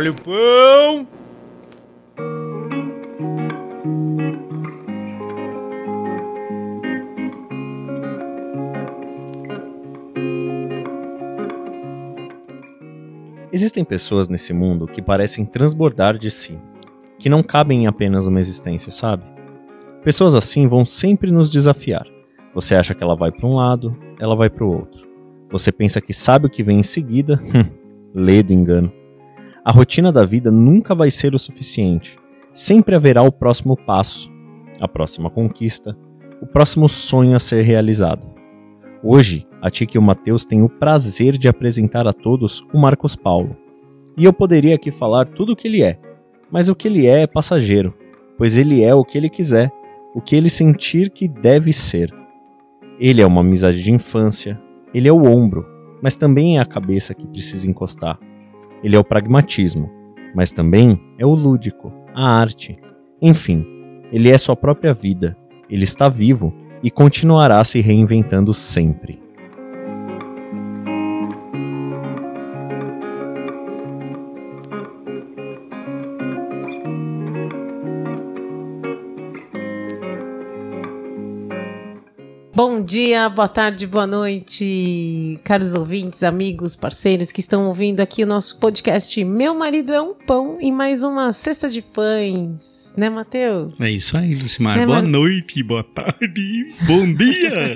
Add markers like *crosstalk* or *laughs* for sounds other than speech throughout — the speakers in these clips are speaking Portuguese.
Olha o pão! Existem pessoas nesse mundo que parecem transbordar de si, que não cabem em apenas uma existência, sabe? Pessoas assim vão sempre nos desafiar. Você acha que ela vai para um lado, ela vai para o outro. Você pensa que sabe o que vem em seguida, *laughs* hum, ledo engano. A rotina da vida nunca vai ser o suficiente. Sempre haverá o próximo passo, a próxima conquista, o próximo sonho a ser realizado. Hoje, a Tika e o Matheus têm o prazer de apresentar a todos o Marcos Paulo. E eu poderia aqui falar tudo o que ele é, mas o que ele é é passageiro, pois ele é o que ele quiser, o que ele sentir que deve ser. Ele é uma amizade de infância, ele é o ombro, mas também é a cabeça que precisa encostar. Ele é o pragmatismo, mas também é o lúdico, a arte. Enfim, ele é sua própria vida, ele está vivo e continuará se reinventando sempre. Dia, boa tarde, boa noite, caros ouvintes, amigos, parceiros que estão ouvindo aqui o nosso podcast Meu Marido é um Pão em mais uma cesta de pães, né, Matheus? É isso aí, Lucimar. Né, boa Mar- noite, boa tarde, bom dia! *laughs*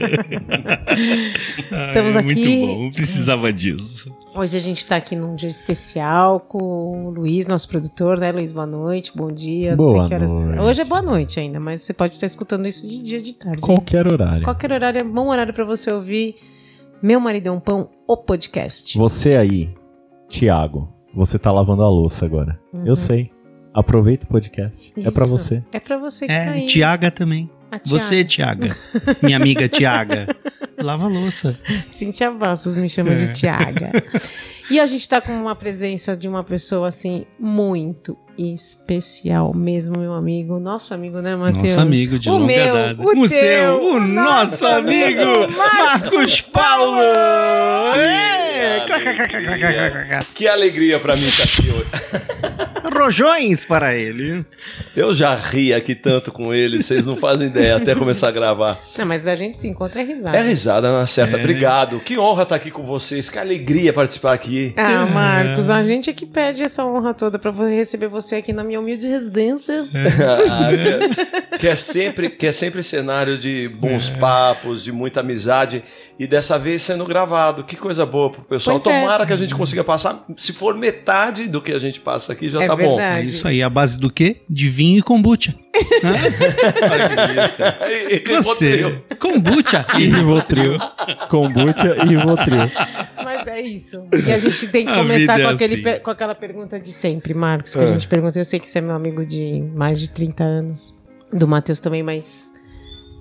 *laughs* Ah, Estamos é aqui- Muito bom, precisava disso. Hoje a gente tá aqui num dia especial com o Luiz, nosso produtor, né, Luiz? Boa noite, bom dia. não sei Boa que horas. noite. Hoje é boa noite ainda, mas você pode estar escutando isso de dia de tarde. Qualquer horário. Qualquer horário é bom horário pra você ouvir Meu Marido é um Pão, o podcast. Você aí, Tiago, você tá lavando a louça agora. Uhum. Eu sei. Aproveita o podcast. É pra Isso. você. É pra você que tá É, aí. Tiaga também. Você, Tiaga. Minha amiga Tiaga. Lava a louça. Cintia Bastos me chama É. de Tiaga. E a gente tá com uma presença de uma pessoa, assim, muito especial mesmo, meu amigo. Nosso amigo, né, Matheus? Nosso amigo de O longa meu, data. o teu, seu, o o nosso nosso amigo, amigo Marcos Paulo! É! Que alegria pra mim estar aqui hoje. Rojões para ele. Eu já ri aqui tanto com ele, vocês não fazem ideia, até começar a gravar. Não, mas a gente se encontra é risada. É risada na certa. É. Obrigado. Que honra estar aqui com vocês. Que alegria participar aqui. Ah, Marcos, a gente é que pede essa honra toda pra receber você aqui na minha humilde residência. Ah, que, que é sempre, que é sempre cenário de bons papos, de muita amizade. E dessa vez sendo gravado. Que coisa boa pro pessoal. Pois é. Tomara que a gente consiga passar. Se for metade do que a gente passa aqui, já É tá bom. verdade. É isso aí, a base do quê? De vinho e kombucha. *laughs* *laughs* E- e Rivotril. Você, kombucha e Rivotril. Kombucha e Rivotril. Mas é isso. E a gente tem que A começar com, é aquele, assim. com aquela pergunta de sempre, Marcos, que É. a gente pergunta. Eu sei que você é meu amigo de mais de 30 anos. Do Matheus também, mas.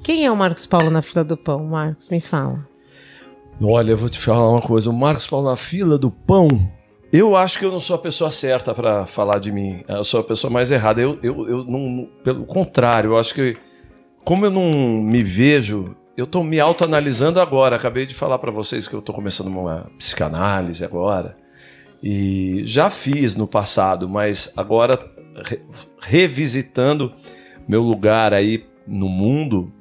Quem é o Marcos Paulo na fila do pão? Marcos, me fala. Olha, eu vou te falar uma coisa. O Marcos Paulo na fila do pão. Eu acho que eu não sou a pessoa certa pra falar de mim. Eu sou a pessoa mais errada. Eu, eu, eu não. Pelo contrário, eu acho que. Como eu não me vejo. Eu tô me autoanalisando agora. Acabei de falar pra vocês que eu tô começando uma psicanálise agora. E já fiz no passado, mas agora re- revisitando meu lugar aí no mundo,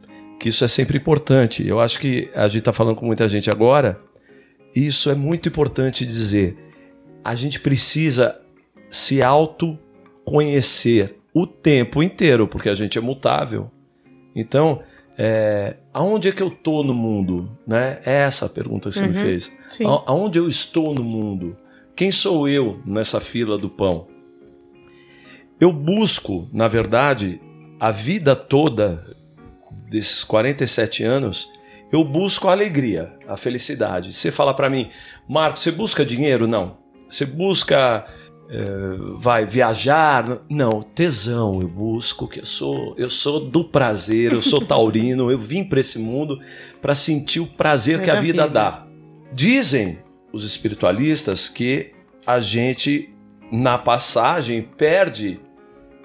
que isso é sempre importante. Eu acho que a gente está falando com muita gente agora, e isso é muito importante dizer. A gente precisa se autoconhecer o tempo inteiro, porque a gente é mutável. Então, é, aonde é que eu tô no mundo? Né? É essa a pergunta que você me Uhum. fez. Sim. A- Aonde eu estou no mundo? Quem sou eu nessa fila do pão? Eu busco, na verdade, a vida toda desses 47 anos, eu busco a alegria, a felicidade. Você fala pra mim, Marcos, você busca dinheiro? Não. Você busca eh, vai viajar? Não, tesão. Eu busco que eu sou, eu sou do prazer, eu sou taurino, eu vim pra esse mundo pra sentir o prazer É que a da vida, vida. dá. Dizem os espiritualistas que a gente na passagem perde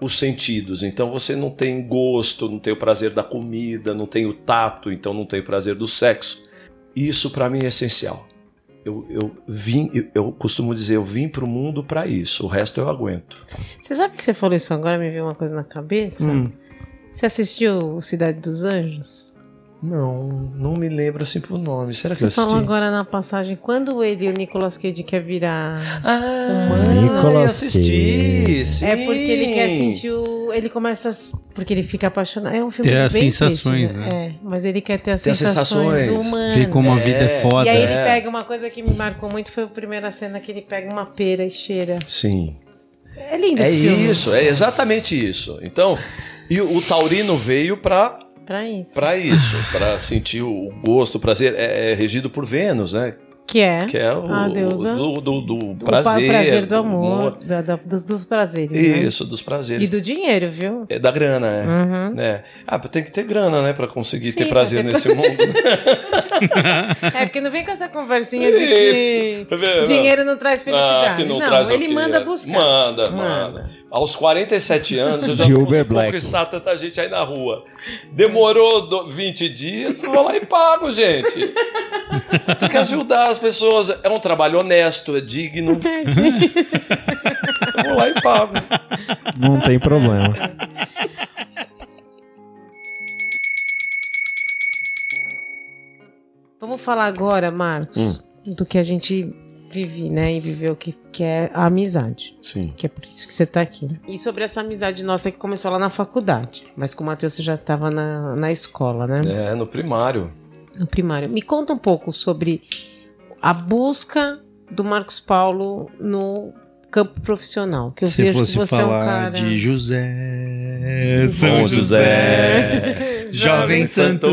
os sentidos. Então você não tem gosto, não tem o prazer da comida, não tem o tato, então não tem o prazer do sexo. Isso para mim é essencial. eu, eu vim, eu, eu costumo dizer, eu vim pro mundo pra isso, o resto eu aguento. Você sabe que você falou isso agora, me veio uma coisa na cabeça? Hum. Você assistiu Cidade dos Anjos? Não, não me lembro assim por nome. Será que Você eu assisti? falou agora na passagem, quando ele e o Nicolas Cage quer virar... Ah, Humano. Nicolas assisti. Cage. Sim. É porque ele quer sentir o... Ele começa... a- Porque ele fica apaixonado. É um filme Ter as sensações, triste, né? É, mas ele quer ter as Ter as sensações, do sensações. humano. Ver como a É. vida é foda. E aí ele É. pega uma coisa que me marcou muito, foi a primeira cena que ele pega uma pera e cheira. Sim. É lindo É esse filme. isso, é exatamente isso. Então, e o, o taurino veio pra Pra isso. para isso, para sentir o gosto, o prazer. É, é regido por Vênus, né? Que é, Que é o A deusa do, do, do o prazer, prazer do amor, da- da- dos, dos prazeres. né? Isso, dos E prazeres. do dinheiro, viu? É da grana, é. Uhum. É. Ah, tem que ter grana, né, para conseguir Sim, ter pra prazer ter nesse mundo. *laughs* É, porque não vem com essa conversinha de que dinheiro não traz felicidade. Ah, que não, não, traz ele manda buscar. Manda, Manda. manda. Aos 47 anos eu *laughs* já Black. conquistar tanta gente aí na rua. Demorou do- 20 dias, eu vou lá e pago, gente. Tem que ajudar as pessoas. É um trabalho honesto, é digno. *laughs* Eu vou lá e pago. Não tem problema. Vamos falar agora, Marcos, do que a gente vive, né? E viveu, que, que é a amizade. Sim. Que é por isso que você tá aqui. E sobre essa amizade nossa que começou lá na faculdade. Mas com o Matheus você já estava na, na escola, né? É, no primário. No primário. Me conta um pouco sobre a busca do Marcos Paulo no campo profissional. Que eu Se vejo que fosse você é um falar cara. de José, São Bom José, Jovem Santo,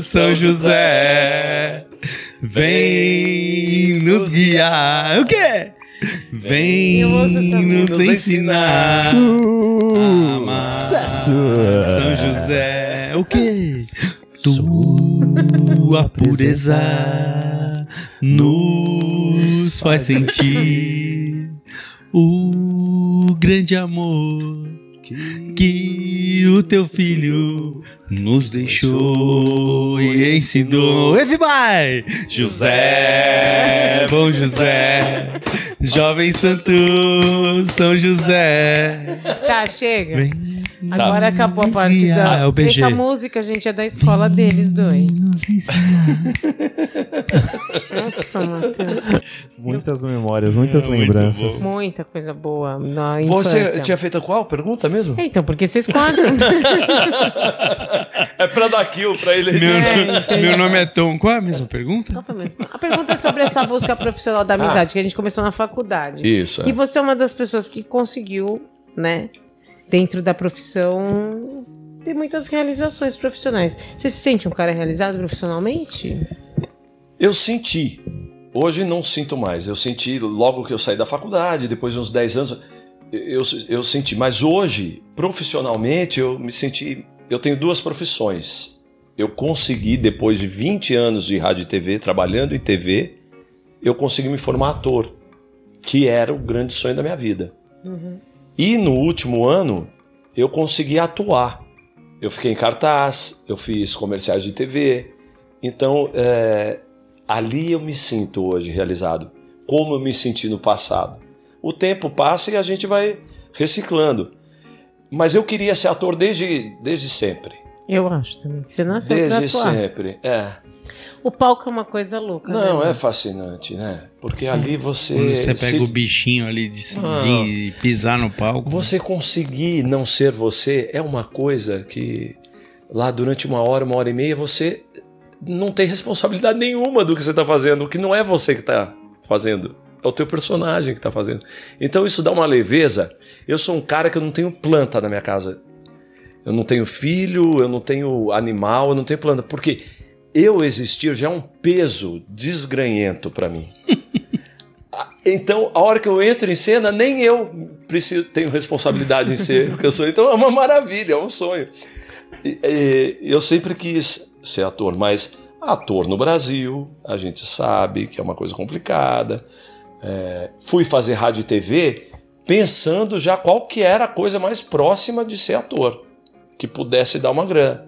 São José, vem nos guiar. O quê? Vem nos ensinar. Sucesso! São José, o quê? Tua pureza nos faz sentir o grande amor que o teu filho nos deixou e ensinou. Everybody! José, bom José, *laughs* jovem santo São José. Tá, chega. Vem Agora acabou a parte da. É o BG. Essa música, gente, é da escola deles dois. *laughs* Nossa, Matheus. Muitas memórias, muitas É, lembranças. Muita coisa boa na Você infância. tinha feito qual pergunta mesmo? É, Então, porque vocês cortam. *laughs* É pra dar kill pra ele. Meu, É, meu nome é Tom. Qual é a mesma pergunta? Qual foi mesmo? A pergunta é sobre essa busca profissional da amizade, que a gente começou na faculdade. Isso. é. E você é uma das pessoas que conseguiu, né, dentro da profissão, ter muitas realizações profissionais. Você se sente um cara realizado profissionalmente? Eu senti. Hoje não sinto mais. Eu senti logo que eu saí da faculdade, depois de uns 10 anos, eu, eu senti. Mas hoje, profissionalmente, eu me senti. Eu tenho duas profissões. Eu consegui, depois de 20 anos de rádio e TV, trabalhando em TV, eu consegui me formar ator, que era o grande sonho da minha vida. Uhum. E no último ano, eu consegui atuar. Eu fiquei em cartaz, eu fiz comerciais de TV. Então, é, ali eu me sinto hoje realizado, como eu me senti no passado. O tempo passa e a gente vai reciclando. Mas eu queria ser ator desde, desde sempre. Eu acho também. Você nasceu Desde sempre. É. O palco é uma coisa louca. Não, né? é fascinante, né? Porque ali você. Quando você pega se- o bichinho ali de, Ah. de pisar no palco. Você conseguir não ser você é uma coisa que lá durante uma hora, uma hora e meia, você não tem responsabilidade nenhuma do que você está fazendo, o que não é você que está fazendo, é o teu personagem que está fazendo. Então isso dá uma leveza. Eu sou um cara que eu não tenho planta na minha casa. Eu não tenho filho, eu não tenho animal, eu não tenho planta, porque eu existir já é um peso desgranhento para mim. *laughs* Então, a hora que eu entro em cena, nem eu preciso, tenho responsabilidade em ser o que eu sou. Então, é uma maravilha, é um sonho. E, e, eu sempre quis ser ator, mas ator no Brasil, a gente sabe que é uma coisa complicada. É, fui fazer rádio e TV pensando já qual que era a coisa mais próxima de ser ator, que pudesse dar uma grana.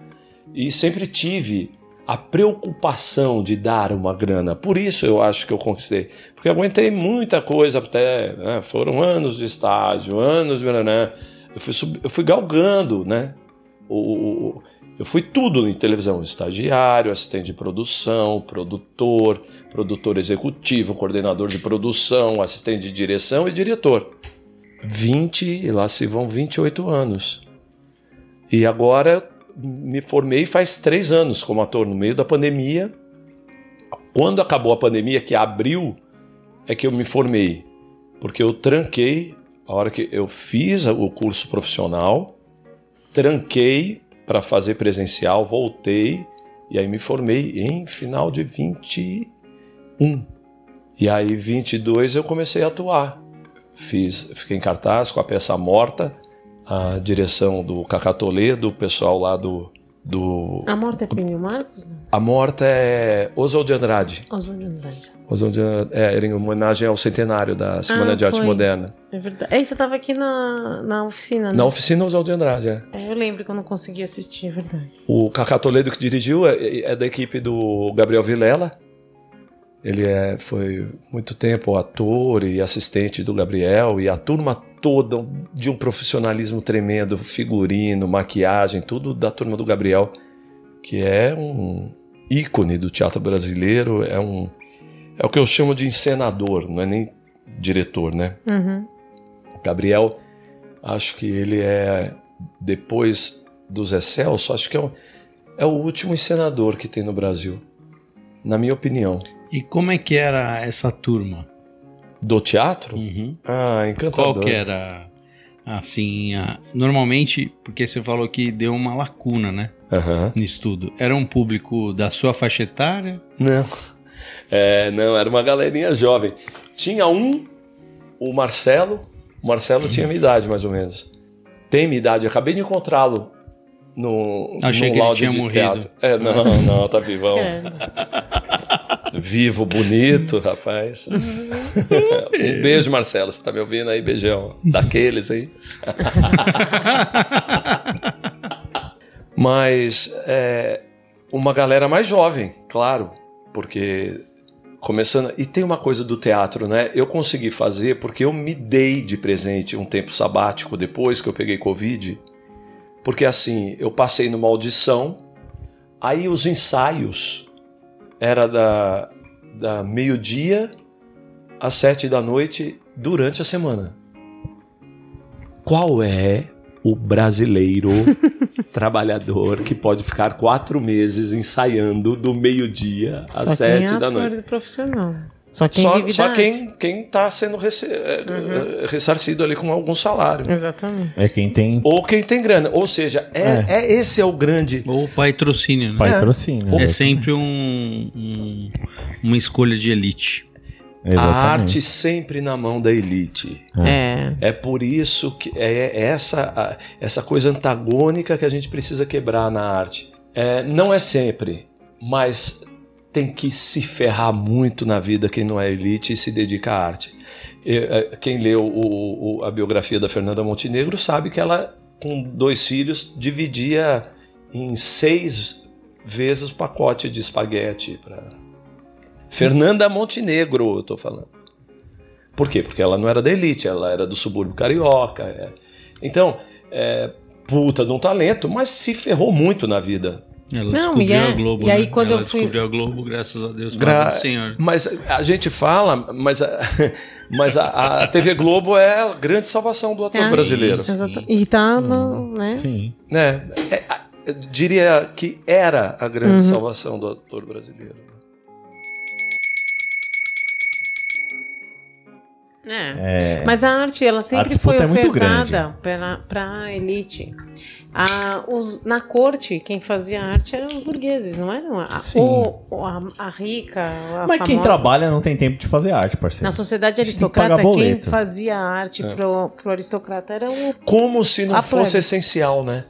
E sempre tive a preocupação de dar uma grana. Por isso eu acho que eu conquistei. Porque aguentei muita coisa até. Né? Foram anos de estágio, anos de. Eu, fui sub, eu fui galgando, né? O, eu fui tudo em televisão: estagiário, assistente de produção, produtor, produtor executivo, coordenador de produção, assistente de direção e diretor. 20, lá se vão 28 anos. E agora me formei faz três anos como ator, no meio da pandemia. Quando acabou a pandemia, que abriu, é que eu me formei. Porque eu tranquei, a hora que eu fiz o curso profissional, tranquei para fazer presencial, voltei e aí me formei em final de 21. E aí 22 eu comecei a atuar. Fiz, fiquei em cartaz com a peça morta, a direção do Cacá Toledo, o pessoal lá do. do A morta é Plínio Marcos? Não? a morta é Oswald de Andrade. Oswald de Andrade. Oswald de Andrade, é, era em homenagem ao centenário da Semana Ah, de Arte foi. Moderna. É verdade. Aí você tava aqui na, na oficina, né? Na oficina Oswald de Andrade, é. É, eu lembro que eu não consegui assistir, é verdade. O Cacá Toledo que dirigiu é, é da equipe do Gabriel Vilela. Ele é, foi muito tempo ator e assistente do Gabriel e a turma toda de um profissionalismo tremendo, figurino, maquiagem, tudo da turma do Gabriel, que é um ícone do teatro brasileiro, é um é o que eu chamo de encenador, não é nem diretor, né? Uhum. O Gabriel, acho que ele é, depois do Zé Celso, acho que é o, é o último encenador que tem no Brasil, na minha opinião. E como é que era essa turma? Do teatro? Uhum. Ah, encantador. Qual que era, assim, a... normalmente, porque você falou que deu uma lacuna, né, Aham. nisso tudo. Era um público da sua faixa etária? Não. É, não, era uma galerinha jovem. Tinha um, o Marcelo. O Marcelo tinha minha idade, mais ou menos. Tem minha idade, acabei de encontrá-lo no, Achei no que ele tinha de morrido. teatro. É, não, não, tá vivão. Credo. Vivo, bonito, rapaz. um beijo, Marcelo. Você tá me ouvindo aí? Beijão. Daqueles aí. *laughs* Mas é, uma galera mais jovem, claro, porque começando. E tem uma coisa do teatro, né? Eu consegui fazer porque eu me dei de presente um tempo sabático depois que eu peguei Covid. Porque assim, eu passei numa audição, aí os ensaios era da, da meio-dia às sete da noite durante a semana. Qual é o brasileiro *laughs* trabalhador que pode ficar quatro meses ensaiando do meio-dia às Só sete é da noite? profissional. Só quem Só, só quem quem está sendo rece- eh, eh, ressarcido ali com algum salário. Exatamente. É quem tem Ou quem tem grana. Ou seja, é, é esse é o grande. Ou patrocínio, né? patrocínio. É né? sempre um, um- uma escolha de elite. A Exatamente. arte sempre na mão da elite. É. É por isso que é essa, a- essa coisa antagônica que a gente precisa quebrar na arte. É, não é sempre, mas tem que se ferrar muito na vida quem não é elite e se dedica à arte. E, é, Quem leu o- o- a biografia da Fernanda Montenegro sabe que ela, com dois filhos, dividia em seis vezes o pacote de espaguete para Fernanda Montenegro, eu tô falando. Por quê? Porque ela não era da elite, ela era do subúrbio carioca. é. Então, é, puta de um talento, mas se ferrou muito na vida. Ela Não, descobriu e é- a Globo, e aí né? quando Ela eu fui- descobriu a Globo, graças a Deus, Gra-. Senhor. Mas a gente fala, mas a, *laughs* mas a, a TV Globo é a grande salvação do ator É. brasileiro. Exatamente. E tá no. Né? Sim. Né? É, eu diria que era a grande Uhum. salvação do ator brasileiro. É. É, Mas a arte, ela sempre foi é ofertada para a elite. A, os- na corte, quem fazia arte eram os burgueses, não eram? A, Sim. ou- ou a, a rica, a Mas quem famosa. trabalha não tem tempo de fazer arte, parceiro. Na sociedade que aristocrata, pagar quem fazia arte É. pro, pro aristocrata era o. Como se não fosse plebe. essencial, né?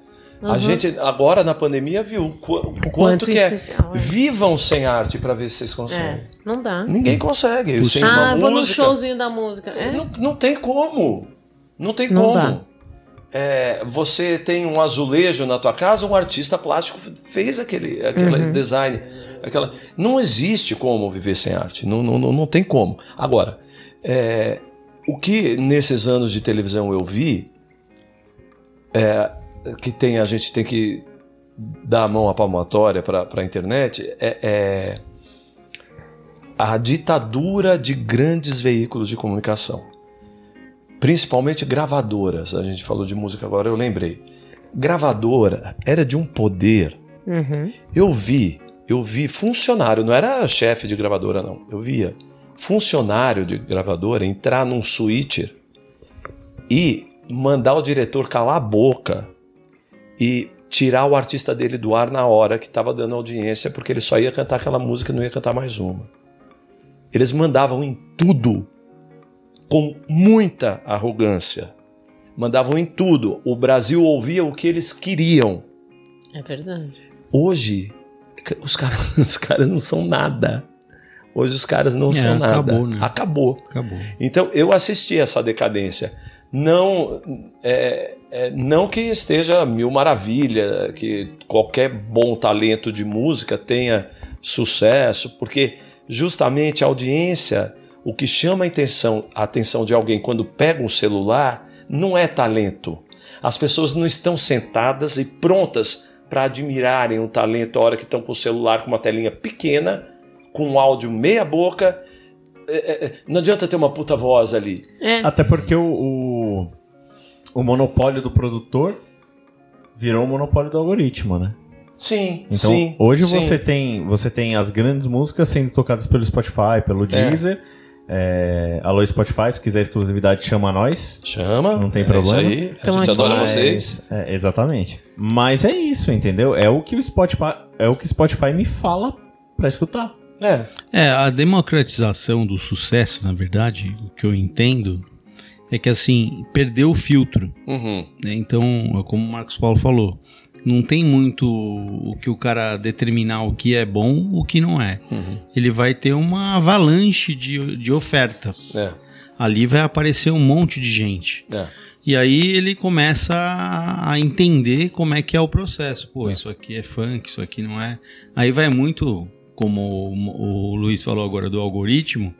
A Uhum. gente agora na pandemia viu o qu- o quanto, quanto que é. é. Vivam sem arte pra ver se vocês É, conseguem. não dá. Ninguém consegue. Sem Ah, uma eu vou no música. showzinho da música. É? Não, não tem como. Não tem Não como. dá. é, você tem um azulejo na tua casa, um artista plástico fez aquele, aquele Uhum. design. Aquela... Não existe como viver sem arte. Não, não, não, não tem como. Agora, é, o que nesses anos de televisão eu vi é, que tem a gente tem que dar a mão à palmatória para a internet é, é a ditadura de grandes veículos de comunicação, principalmente gravadoras. A gente falou de música agora, eu lembrei. Gravadora era de um poder. Uhum. Eu vi, eu vi funcionário, não era chefe de gravadora não. Eu via funcionário de gravadora entrar num switcher e mandar o diretor calar a boca e tirar o artista dele do ar na hora que estava dando audiência, porque ele só ia cantar aquela música e não ia cantar mais uma. Eles mandavam em tudo com muita arrogância. Mandavam em tudo. O Brasil ouvia o que eles queriam. É verdade. Hoje, os caras, *laughs* os caras não são nada. Hoje os caras não É, são nada. acabou, né? Acabou. Acabou. Então eu assisti essa decadência. Não, é, é, não que esteja mil maravilha, que qualquer bom talento de música tenha sucesso, porque justamente a audiência, o que chama a atenção, a atenção de alguém quando pega um celular, não é talento. As pessoas não estão sentadas e prontas para admirarem um talento a hora que estão com o celular com uma telinha pequena, com um áudio meia boca. É, é, é, não adianta ter uma puta voz ali. É. Até porque o, o, o monopólio do produtor virou o monopólio do algoritmo, né? Sim, Então, sim. hoje sim. você tem você tem as grandes músicas sendo tocadas pelo Spotify, pelo Deezer. É, alô, Spotify, se quiser exclusividade, chama nós. Chama. Não tem é problema. Isso aí. Tamo a gente aqui. adora Mas- vocês. é, exatamente. Mas é isso, entendeu? É o que o Spotify, é o que o Spotify me fala pra escutar. É. É, a democratização do sucesso, na verdade, o que eu entendo é que assim, perdeu o filtro. Uhum. né? Então, é como o Marcos Paulo falou, não tem muito o que o cara determinar o que é bom, o que não é. Uhum. Ele vai ter uma avalanche de, de ofertas. É. Ali vai aparecer um monte de gente. É. E aí ele começa a a entender como é que é o processo. Pô, É. isso aqui é funk, isso aqui não é. Aí vai muito, como o, o Luiz falou agora, do algoritmo.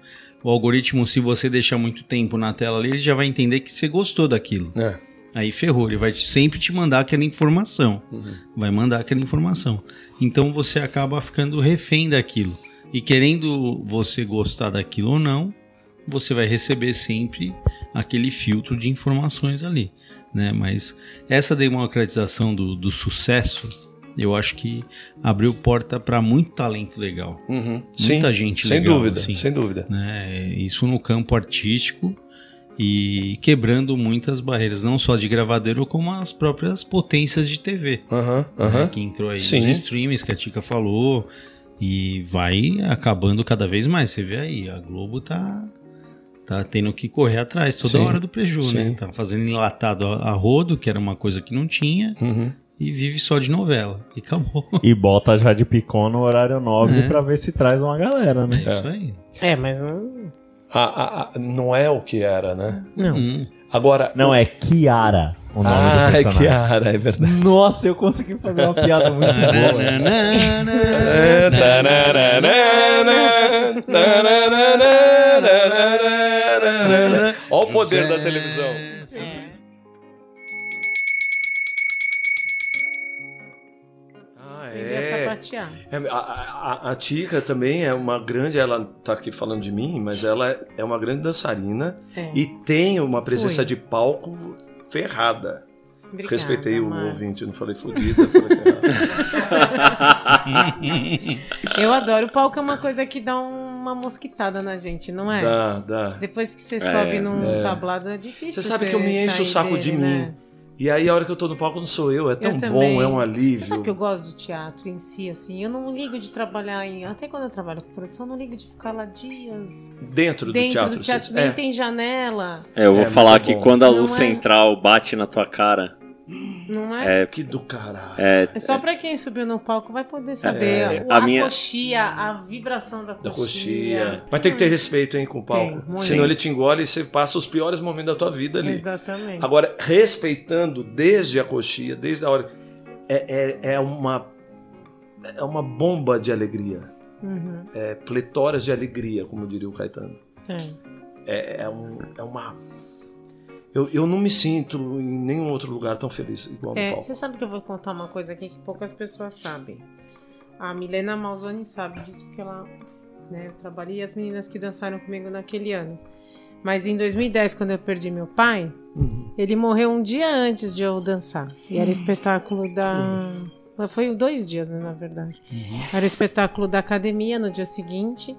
O algoritmo, se você deixar muito tempo na tela ali, ele já vai entender que você gostou daquilo. É. Aí ferrou, ele vai sempre te mandar aquela informação. Uhum. Vai mandar aquela informação. Então você acaba ficando refém daquilo. E querendo você gostar daquilo ou não, você vai receber sempre aquele filtro de informações ali. Né? Mas essa democratização do, do sucesso, eu acho que abriu porta para muito talento legal. Uhum. Sim. Muita gente Sem legal. dúvida. assim, Sem dúvida. né? Isso no campo artístico e quebrando muitas barreiras, não só de gravadeiro, como as próprias potências de TV. Aham. né, Aham. que entrou aí Sim. nos streams que a Tica falou e vai acabando cada vez mais. Você vê aí, a Globo tá tá tendo que correr atrás toda Sim. hora do preju, Sim. né? Tá fazendo enlatado a, a rodo, que era uma coisa que não tinha, Uhum. E vive só de novela. E acabou. E bota já de picô no horário nobre É. pra ver se traz uma galera, É né? isso aí. É, mas não. A- a- a- não é o que era, né? Não. Hum. Agora. Não, é Kiara o nome ah, do é personagem. Kiara, é verdade. Nossa, eu consegui fazer uma piada muito boa. É. Olha o poder da televisão. É, a, a, a Tica também é uma grande, ela tá aqui falando de mim, mas ela é- é uma grande dançarina É. e tem uma presença Fui. de palco ferrada. Obrigada, Respeitei o Marcos. ouvinte, eu não falei fodida, falei ferrada. *laughs* Eu adoro. O palco é uma coisa que dá uma mosquitada na gente, não é? Dá, dá. Depois que você sobe num é. tablado é difícil. Você sabe que eu me encho o saco de dele, mim. né? E aí a hora que eu tô no palco não sou eu, é tão também. bom, é um Você alívio. sabe que eu gosto do teatro em si, assim. Eu não ligo de trabalhar em. Até quando eu trabalho com produção, eu não ligo de ficar lá dias. Dentro do Dentro teatro. do teatro você- nem é. tem janela. É, eu vou É, falar é que bom. quando a Não luz é- central bate na tua cara, Não é? É, Que do caralho. é, É só pra quem subiu no palco vai poder saber. É, o- a a, minha- coxia, a vibração da Da coxia. coxia. Mas tem que ter respeito, hein, com o palco. muito. Senão ele te engole e você passa os piores momentos da tua vida ali. Exatamente. Agora, respeitando desde a coxia, desde a hora. É, é, é uma. É uma bomba de alegria. Uhum. É pletoras de alegria, como diria o Caetano. É. É, é, um, é uma. Eu, eu não me sinto em nenhum outro lugar tão feliz igual no É, palco. você sabe que eu vou contar uma coisa aqui que poucas pessoas sabem. A Milena Malzoni sabe disso porque ela, né, eu trabalhei e as meninas que dançaram comigo naquele ano. Mas em 2010, quando eu perdi meu pai, Uhum. ele morreu um dia antes de eu dançar. E era espetáculo da. Foi dois dias, né, na verdade. Era o espetáculo da academia no dia seguinte.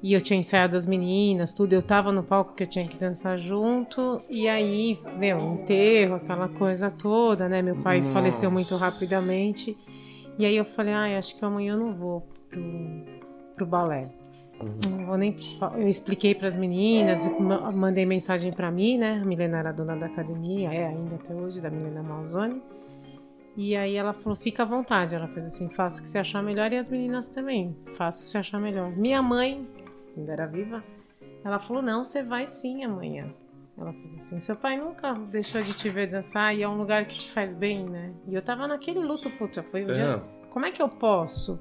E eu tinha ensaiado as meninas, tudo. Eu tava no palco que eu tinha que dançar junto. E aí, meu, enterro, aquela coisa toda, né? Meu pai Nossa. faleceu muito rapidamente. E aí eu falei, ai, acho que amanhã eu não vou pro, pro balé. Não vou nem. Eu expliquei para as meninas, ma- mandei mensagem para mim, né? A Milena era dona da academia, é ainda até hoje, da Milena Malzone. E aí ela falou, fica à vontade. Ela fez assim, faça o que você achar melhor e as meninas também. Faça o que você achar melhor. Minha mãe, ainda era viva, ela falou, não, você vai sim amanhã. Ela fez assim, seu pai nunca deixou de te ver dançar e é um lugar que te faz bem, né? E eu tava naquele luto, puta, foi o dia... É, Como é que eu posso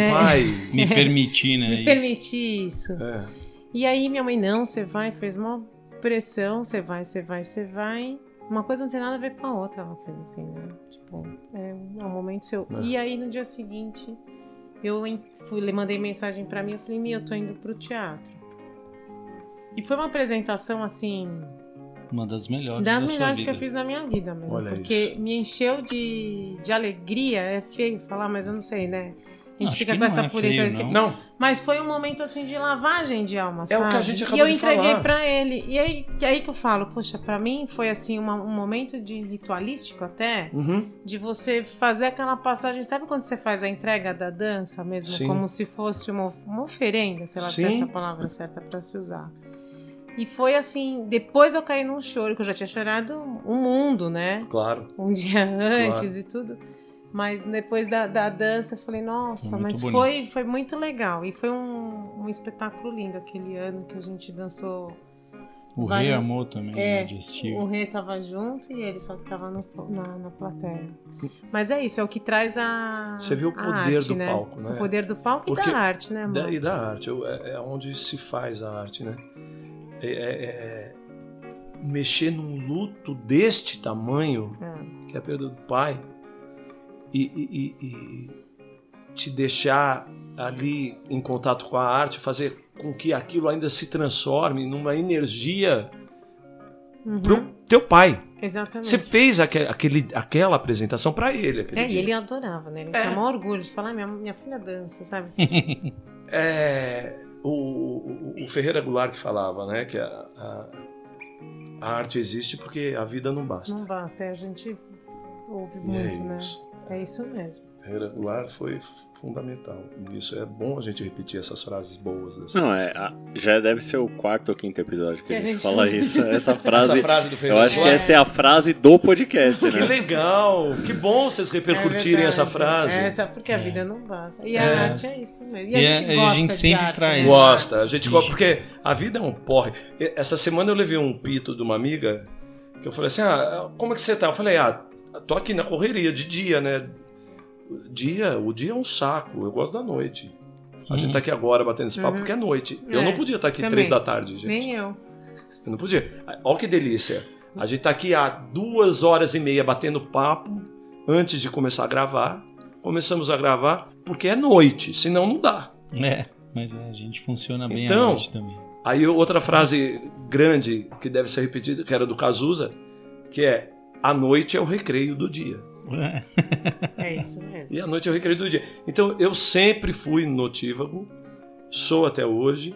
Né? pai. *laughs* Me permitir, né? me isso. permitir isso? É. E aí minha mãe, não, você vai, fez uma pressão, você vai, você vai, você vai. Uma coisa não tem nada a ver com a outra, ela fez assim, né? Tipo, é um, é um momento seu. É. E aí no dia seguinte, eu fui, mandei mensagem pra mim, eu falei, Mia, eu tô indo pro teatro. E foi uma apresentação assim, Uma das melhores. das da sua melhores que vida. eu fiz na minha vida mesmo. Olha porque isso. me encheu de, de alegria, é feio falar, mas eu não sei, né? A gente Acho fica que com não essa é pureza feio, não. Não, mas foi um momento assim de lavagem de alma, É o sabe? que a gente E acabou eu de entreguei falar. pra ele. E aí, que aí que eu falo, poxa, pra mim foi assim uma- um momento de ritualístico até, Uhum. de você fazer aquela passagem, sabe quando você faz a entrega da dança mesmo, Sim. como se fosse uma, uma oferenda, sei lá se Sim. é essa palavra certa pra se usar. E foi assim, depois eu caí num choro, que eu já tinha chorado um mundo, né? claro. um dia antes e tudo. Mas depois da, da dança eu falei, nossa, muito mas bonito. foi, foi muito legal. E foi um, um espetáculo lindo aquele ano que a gente dançou. O Vários- Rei amou também, É, né? O Rê tava junto e ele só que tava no- na, na plateia. Mas é isso, é o que traz a. Você viu o poder arte, do né? palco, né? O poder do palco Porque e da arte, né, amor? Da, e da arte, é, é onde se faz a arte, né? É, é- é- mexer num luto deste tamanho, É. que é a perda do pai, e, e- e- e te deixar ali em contato com a arte, fazer com que aquilo ainda se transforme numa energia Uhum, pro teu pai. Exatamente. Você fez aque- aquele, aquela apresentação para ele. É, e dia. ele adorava, né? Ele É. tinha maior orgulho de falar, "Ah, minha, minha filha dança, sabe? Assim, *laughs* É, o, o- o Ferreira Goulart que falava, né, que a, a- a arte existe porque a vida não basta. não basta, é, a gente ouve E é muito, né? isso. É isso mesmo. Ferreira Goulart foi fundamental. Isso é bom a gente repetir essas frases boas. Dessas Não, é, a- já deve ser o quarto ou quinto episódio que, Que a a gente gente- fala *laughs* isso. Essa frase. Essa frase do eu Ferreira acho que essa é a frase do podcast, Que né? legal! Que bom vocês repercutirem É essa frase. É, essa, porque a É. vida não basta. E É. a arte é isso mesmo. E, E a é- gente a gosta gente de sempre arte, traz- né? Gosta, a gente gosta, porque a vida é um porre. Essa semana eu levei um pito de uma amiga que eu falei assim: ah, como é que você tá? Eu falei, ah, tô aqui na correria de dia, né? Dia, o dia é um saco, eu gosto da noite. A gente tá aqui agora batendo esse papo Uhum. porque é noite. Eu É, não podia estar aqui também. três da tarde, gente. Nem eu. Eu não podia. Olha que delícia. A gente tá aqui há duas horas e meia batendo papo antes de começar a gravar. Começamos a gravar porque é noite, senão não dá. É, mas é, a gente funciona bem Então- à noite também. Aí outra frase grande que deve ser repetida, que era do Cazuza, que é a noite é o recreio do dia. É. Isso mesmo. E a noite é o recreio do dia. Então eu sempre fui notívago, sou até hoje.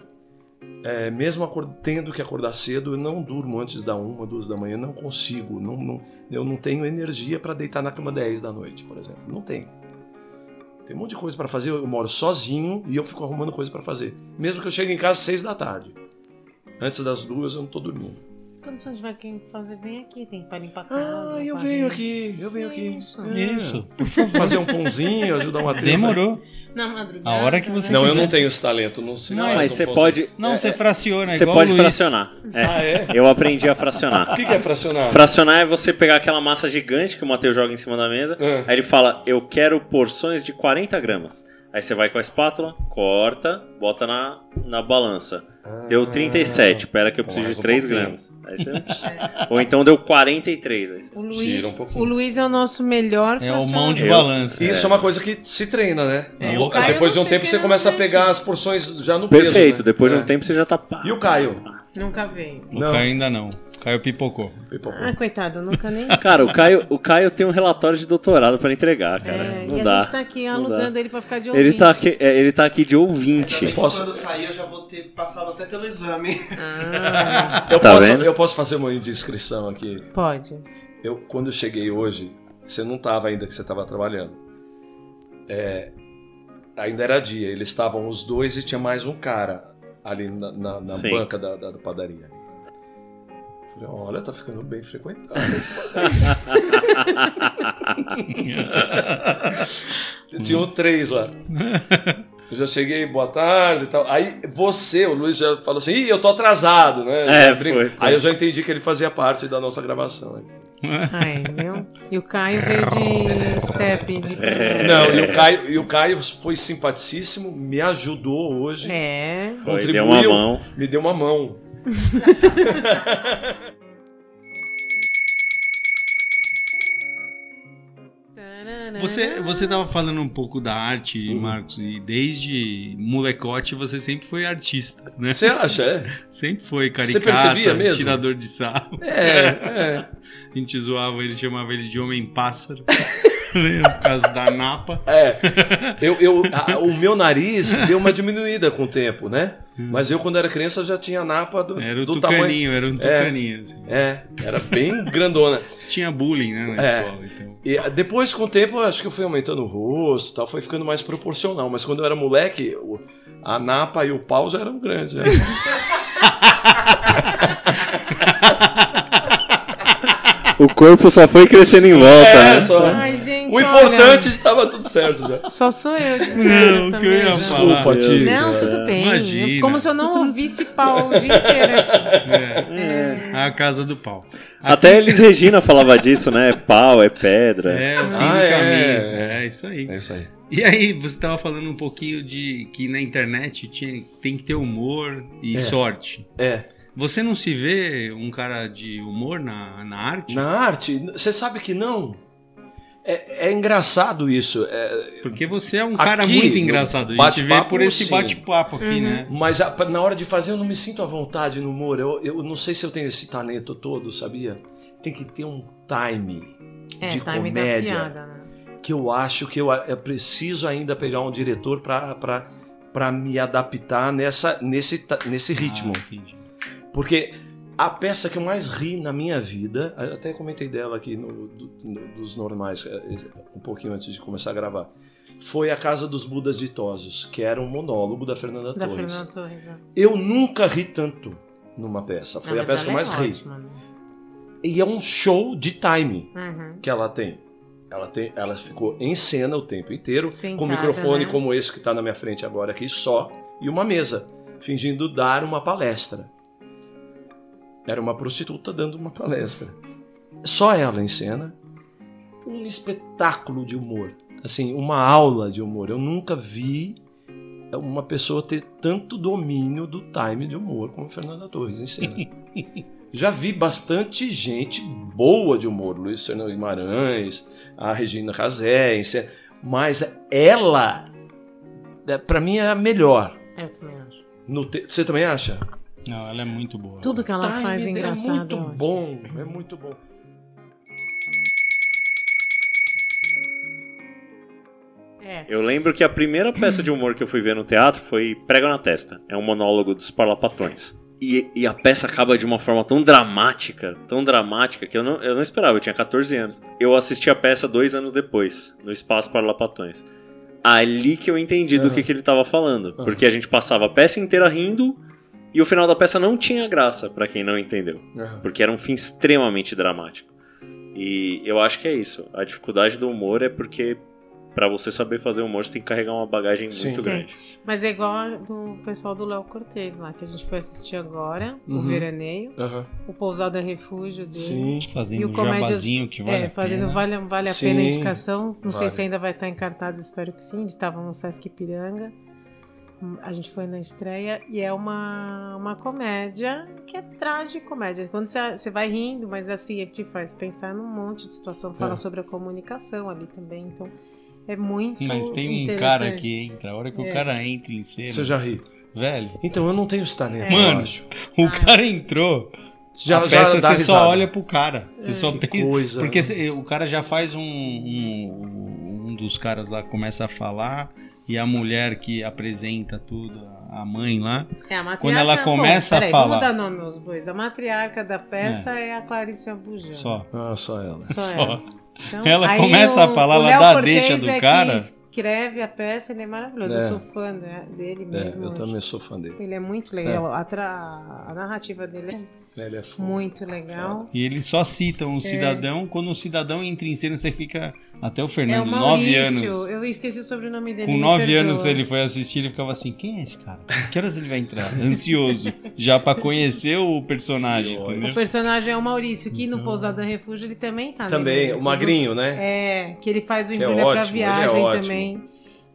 É, mesmo tendo que acordar cedo, eu não durmo antes da uma, duas da manhã, não consigo. Não, não- eu não tenho energia para deitar na cama 10 da noite, por exemplo. Não tenho. Tem um monte de coisa para fazer. Eu moro sozinho e eu fico arrumando coisa para fazer. Mesmo que eu chegue em casa às seis da tarde. Antes das duas eu não tô dormindo. Você tiver quem fazer, vem aqui. Tem para limpar a casa. Ah, eu venho aqui, eu venho aqui. Isso. É. Isso. Fazer um pãozinho, ajudar uma atriz. Demorou. Na madrugada. A hora que você? Não, eu quiser. não tenho esse talento. Não, sei Não, Mas você pode. Não, é, você fraciona. Você pode fracionar. É. Ah, é? Eu aprendi a fracionar. O que, que é fracionar? Fracionar é você pegar aquela massa gigante que o Matheus joga em cima da mesa. Ah. Aí ele fala, eu quero porções de 40 gramas. Aí você vai com a espátula, corta, bota na, na balança. Deu 37, pera que eu preciso Mais de um 3 pouquinho. gramas. Aí você... Ou então deu 43. Aí você... O Luiz, Tira um pouquinho. o Luiz é o nosso melhor É o mão de Eu- balança. Isso é. uma coisa que se treina, né? É, o Caio Depois de um tempo você começa a pegar as porções já no peso. Perfeito, né? depois de É. um tempo você já tá pá. E o Caio? Nunca veio. O Não. Caio ainda não. Caio pipocou. Pipocou. Ah, coitado, nunca nem. *laughs* Cara, o Caio, o Caio tem um relatório de doutorado pra entregar, cara. É, não e a dá. gente tá aqui dá. ele pra ficar de ouvinte. Ele tá, aqui, é, ele tá aqui de ouvinte. Posso- Quando sair, eu já vou ter passado até pelo exame. Ah, Eu, Tá posso, vendo? eu posso fazer uma indiscrição aqui. pode. Eu, quando eu cheguei hoje, você não estava ainda que você estava trabalhando. É, ainda era dia. Eles estavam os dois e tinha mais um cara ali na, na- na banca da, da- da padaria. Falei, olha, tá ficando bem frequentado esse. *laughs* Tinham três lá. *laughs* Eu já cheguei, boa tarde e tal. Aí você, o Luiz, já falou assim: Ih, eu tô atrasado, né? É, foi, foi. Aí eu já entendi que ele fazia parte da nossa gravação. aqui. Aí, viu? E o Caio veio de step. De... Não, e o, Caio, e o Caio foi simpaticíssimo, me ajudou hoje, É. Foi, contribuiu, deu uma mão. me deu uma mão. *laughs* Você, você tava falando um pouco da arte, Uhum. Marcos, e desde molecote você sempre foi artista, né? Você acha? É, *laughs* Sempre foi caricata, tirador de sarro. é. é. *laughs* A gente zoava ele, chamava ele de homem-pássaro. *laughs* no caso da Napa. É, eu, eu, a- o meu nariz deu uma diminuída com o tempo, né? Mas eu, quando era criança, já tinha napa do. Era do tamanho. tucaninho, era um tucaninho. assim. É, era bem grandona. Tinha bullying, né, na É. escola. Então. E ah, depois, com o tempo, acho que eu fui aumentando o rosto e tal, foi ficando mais proporcional. Mas quando eu era moleque, o- a napa e o pau já eram grandes. né? *laughs* O corpo só foi crescendo em volta, É, né? só- Ai, gente. O olha, importante estava tudo certo já. *laughs* Só sou eu de Não, essa que eu. Desculpa, tio. Não, tudo bem. Imagina. Como se eu não ouvisse pau o dia inteiro aqui. É. A casa do pau. Até Elis Regina falava disso, né? *laughs* Pau, é pedra. É, o fim Ah, do é, caminho. é. É, isso aí. É isso aí. E aí, você tava falando um pouquinho de que na internet tinha, tem que ter humor e É. sorte. É. Você não se vê um cara de humor na, na arte? Na arte, você sabe que não? É, é engraçado isso. é, Porque você é um cara Aqui, muito no engraçado. A gente vê bate-papo, por esse bate-papo aqui, né? mas a- na hora de fazer eu não me sinto à vontade no humor. Eu, eu não sei se eu tenho esse talento todo, sabia? Tem que ter um time É, de time da comédia piada, né? que eu acho que eu, eu preciso ainda pegar um diretor para me adaptar nessa, nesse, nesse ritmo. Ah, entendi. Porque a peça que eu mais ri na minha vida, até comentei dela aqui no, do- no- dos normais, eh, um pouquinho antes de começar a gravar, foi A Casa dos Budas Ditosos, que era um monólogo da Fernanda Da Torres. Fernanda Torres. é. Eu nunca ri tanto numa peça. Foi Não, a peça que eu ela mais é ri. ótima, né? E é um show de time Uhum. que ela tem. Ela, tem, ela ficou em cena o tempo inteiro, com um microfone né? como esse que está na minha frente agora aqui só, e uma mesa, fingindo dar uma palestra. Era uma prostituta dando uma palestra. Só ela em cena. Um espetáculo de humor. Assim, uma aula de humor. Eu nunca vi uma pessoa ter tanto domínio do time de humor como a Fernanda Torres em cena. *laughs* Já vi bastante gente boa de humor, Luiz Fernando Guimarães, a Regina Casé, em cena, mas ela, é, pra mim, é a melhor. Eu também acho. No te- Você também acha? Não, ela é muito boa. Tudo que ela Time faz é é engraçado. muito eu acho. bom, é muito bom. É. Eu lembro que a primeira peça de humor que eu fui ver no teatro foi Prega na Testa. É um monólogo dos Parlapatões. E, e a peça acaba de uma forma tão dramática, tão dramática, que eu não, eu não esperava, eu tinha 14 anos. Eu assisti a peça dois anos depois, no Espaço Parlapatões. Ali que eu entendi do que, que ele tava falando. Aham. Porque a gente passava a peça inteira rindo E o final da peça não tinha graça, pra quem não entendeu. Aham. Porque era um fim extremamente dramático. E eu acho que é isso. A dificuldade do humor é porque, pra você saber fazer humor, você tem que carregar uma bagagem Sim. muito Tem. grande. Mas é igual a do pessoal do Léo Cortez lá, que a gente foi assistir agora, o Uhum. Veraneio, Aham. o Pousada Refúgio dele. Sim. E Fazendo o um jabazinho que vale é, a fazendo pena. vale, vale a Sim, pena a indicação. Não sei vale. se ainda vai estar em cartaz, espero que sim. Eles estavam no Sesc Piranga. A gente foi na estreia e é uma, uma comédia que é tragicomédia. Quando você, você vai rindo, mas assim, te faz pensar num monte de situação. Fala É. sobre a comunicação ali também. Então, é muito Mas tem um cara que entra, a hora que É. o cara entra em cena, Você já ri. velho, Então eu não tenho esse talento, Mano. *laughs* o Ah. cara entrou, Já, a já peça dá você risada. só olha pro cara, você É. só Que tem... coisa. Porque cê- o cara já faz um, um, um dos caras lá começa a falar e a mulher que apresenta tudo, a mãe lá, É, a matriarca, Quando ela começa a peraí, falar- Vamos dar nome aos bois. A matriarca da peça é, a Clarice Abujamra. só. Ah, só ela. Só, Só. ela. Então, *laughs* Ela aí começa a o- falar, o ela dá a deixa do é cara. Que escreve a peça, ele é maravilhoso. É. Eu sou fã de- dele É, mesmo. eu também sou fã dele. Ele é muito legal. A, tra- a narrativa dele Ele é é foda. muito legal. E eles só citam É. o cidadão, quando o cidadão entra em cena, você fica até o É Fernando, o nove anos. Eu esqueci o sobrenome dele. Com nove perdoa. anos ele foi assistir, ele ficava assim, quem é esse cara? Que horas ele vai entrar? *laughs* Ansioso, já pra conhecer o personagem, O personagem é o Maurício, que no Pousada Refúgio ele também tá. Também, nele. o magrinho, né? É, que ele faz o Que é Embrulha pra ótimo, ele é Viagem ótimo. também.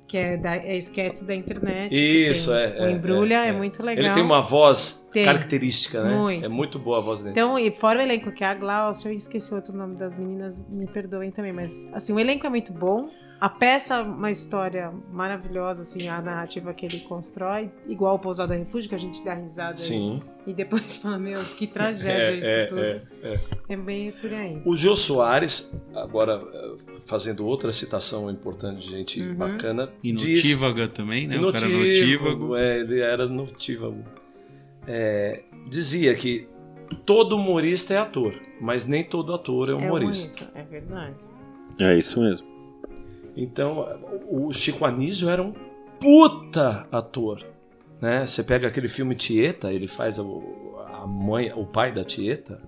Que é, da, é sketches da internet. Isso, tem- é, O é, Embrulha é, é, é. muito legal. Ele tem uma voz Tem. característica, né? Muito. É muito boa a voz dele. Então, e fora o elenco, que é a Glaucia, eu esqueci outro nome das meninas, me perdoem também, mas assim, o elenco é muito bom. A peça, uma história maravilhosa, assim, a narrativa que ele constrói, igual o Pousada Refúgio, que a gente dá risada Sim. e depois *laughs* fala, meu, que tragédia isso É, é, tudo. é, é. É bem por aí. O Jô Soares, agora eh, fazendo outra citação importante de gente Uhum. bacana, E diz... Também, né? E o cara no Tívago. É, ele era notívago. É, dizia que todo humorista é ator, mas nem todo ator é É humorista. humorista, é verdade. É isso mesmo. Então, o Chico Anísio era um puta ator. Né? Você pega aquele filme Tieta, ele faz o- a mãe, o pai da Tieta.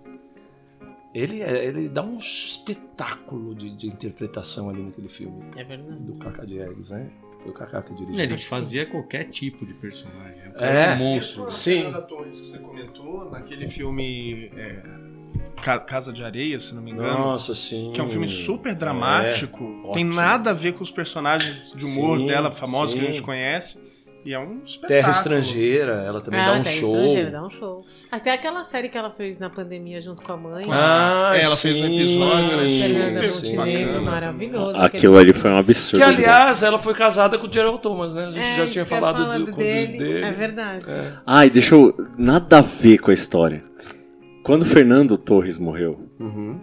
Ele, é- ele dá um espetáculo de, de interpretação ali naquele filme É verdade. do Cacá Diegues, né? Foi o Cacá que dirigiu. Ele fazia qualquer tipo de personagem. É. um monstro. Sim. Que você comentou, naquele filme é, Casa de Areia, se não me engano. Nossa, sim. Que é um filme super dramático. tem ótimo. nada a ver com os personagens de humor Sim, dela, famosos que a sim. gente conhece. E é um espetáculo. Terra Estrangeira, ela também dá um Terra show. Ah, Estrangeira, dá um show. Até aquela série que ela fez na pandemia junto com a mãe. Ah, É, ela fez um sim, episódio, ela é Fernanda Montenegro, bacana. maravilhoso. Aquilo ali foi um absurdo. Que, aliás, ela foi casada com o Gerald Thomas, né? A gente É, já tinha falado do, dele. dele. É verdade. É. Ai, deixa eu. Nada a ver com a história. Quando Fernando Torres morreu, Uhum.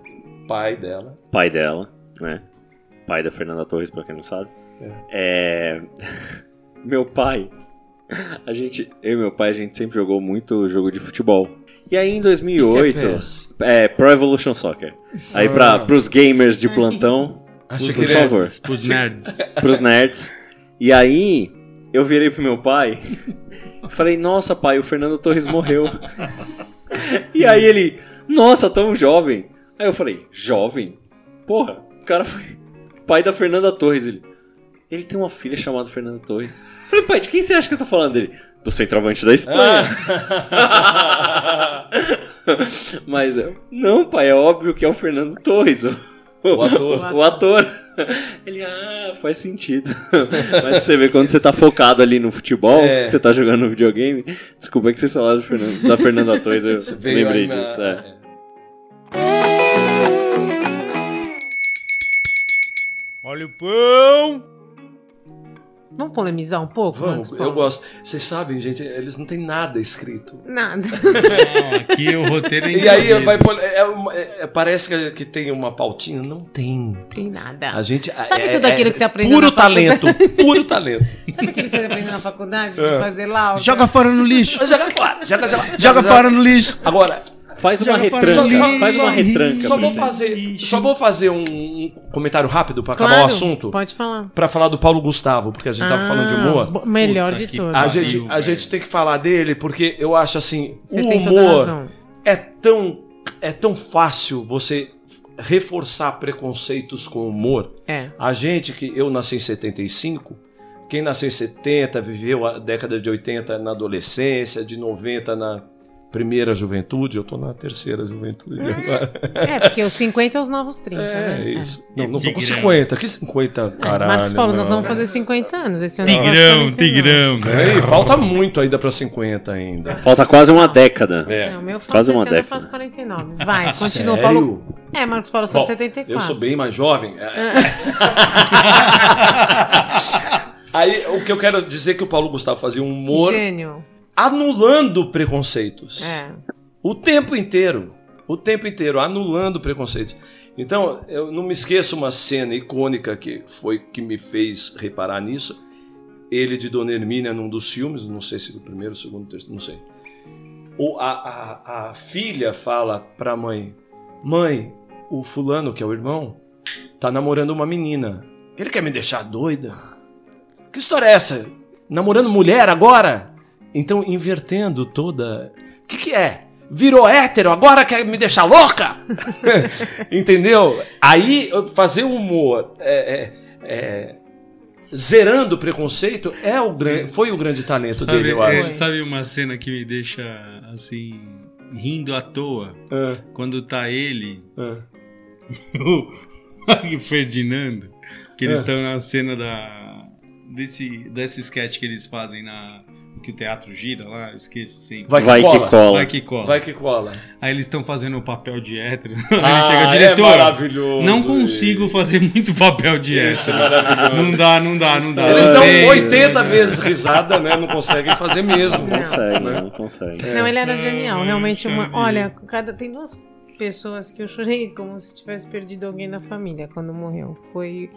Pai dela. pai dela, né? Pai da Fernanda Torres, pra quem não sabe. É. meu pai. A gente, eu e meu pai, a gente sempre jogou muito jogo de futebol. E aí em 2008, Que que é é Pro Evolution Soccer. Aí Ah. para pros gamers de plantão, *laughs* Achei por que ele favor, Os nerds. *laughs* pros nerds. E aí eu virei pro meu pai e falei: "Nossa, pai, o Fernando Torres morreu". *laughs* E aí ele: "Nossa, tão jovem". Aí eu falei: "Jovem? Porra, o cara foi pai da Fernanda Torres". Ele: "Ele tem uma filha chamada Fernanda Torres". Eu falei: "Pai, de quem você acha que eu tô falando dele?" Do centroavante da Espanha. *laughs* Mas eu, não, pai, é óbvio que é o Fernando Torres, o, O ator. o ator. *laughs* Ele, ah, faz sentido. *laughs* Mas pra você ver, quando você tá focado ali no futebol, É. que você tá jogando no videogame, desculpa que vocês falaram Fernando- da Fernanda Torres, eu lembrei na- disso. É. Olha o pão! Vamos polemizar um pouco? Vamos, eu gosto. Vocês sabem, gente, eles não têm nada escrito. Nada. Não, aqui o roteiro é *laughs* E aí vai é uma- é- é- parece que, que tem uma pautinha. Não tem. Tem nada. A gente Sabe é- tudo é- aquilo que você aprendeu Puro na faculdade? talento, puro talento. *laughs* Sabe aquilo que você aprendeu na faculdade? De É. fazer lauda? Joga fora no lixo! Joga fora, joga, joga, Joga fora no lixo! Agora, Faz uma retranca, falei, faz uma só- retranca. Só vou fazer, só vou fazer um, um comentário rápido pra acabar Claro, o assunto. Pode falar. Pra falar do Paulo Gustavo, porque a gente tava falando de Ah, humor. Melhor Puta de todos. A gente, a gente tem que falar dele porque eu acho assim, Você o tem toda a humor razão. é tão é tão fácil você reforçar preconceitos com humor. É. A gente que eu nasci em 75, quem nasceu em 70 viveu a década de 80 na adolescência, de 90 na primeira juventude, eu tô na terceira juventude agora. É, porque os 50 é os novos 30, É, né? isso. Não, não tô com Tigrão. 50. Que 50, É. caralho. Marcos Paulo, nós não. vamos fazer 50 anos esse ano. Tigrão, nós tigrão. Ei, falta muito ainda pra 50 ainda. Falta quase uma década. É. O meu Quase Quase uma ano eu década. faço 49. Vai, *laughs* continua, Sério? Paulo. É, Marcos Paulo, eu sou Bom, de 74. Eu sou bem mais jovem. *laughs* Aí, o que eu quero dizer é que o Paulo Gustavo fazia um humor Gênio. Anulando preconceitos. É. O tempo inteiro. O tempo inteiro, anulando preconceitos. Então, eu não me esqueço uma cena icônica que foi que me fez reparar nisso. Ele de Dona Hermínia num dos filmes, não sei se do primeiro, segundo, terceiro, não sei. O, a, a, a filha fala pra mãe: Mãe, o fulano, que é o irmão, tá namorando uma menina. Ele quer me deixar doida? Que história é essa? Namorando mulher agora? Então, invertendo toda. O que, que é? Virou hétero, agora quer me deixar louca? *laughs* Entendeu? Aí, fazer humor é, é, é, zerando o preconceito é o foi o grande talento Sabe, dele, eu é, acho. sabe uma cena que me deixa assim rindo à toa Ah, quando tá ele ah. *laughs* e o Ferdinando que eles estão na cena da desse desse sketch que eles fazem na que o teatro gira lá, esqueço sempre. Vai que Vai cola. que cola. Vai que cola. Vai que cola. Aí eles estão fazendo o papel de hétero. *laughs* Aí Ah, chega o é diretor. maravilhoso. não consigo fazer muito papel de Isso é hétero. maravilhoso. Não dá, não dá, não dá. Eles dão tem. 80 vezes risada, né? Não conseguem fazer mesmo. Não consegue, Né? não consegue. Não, ele era É, genial. Realmente, uma, olha, cada, tem duas pessoas que eu chorei como se tivesse perdido alguém da família quando morreu. Foi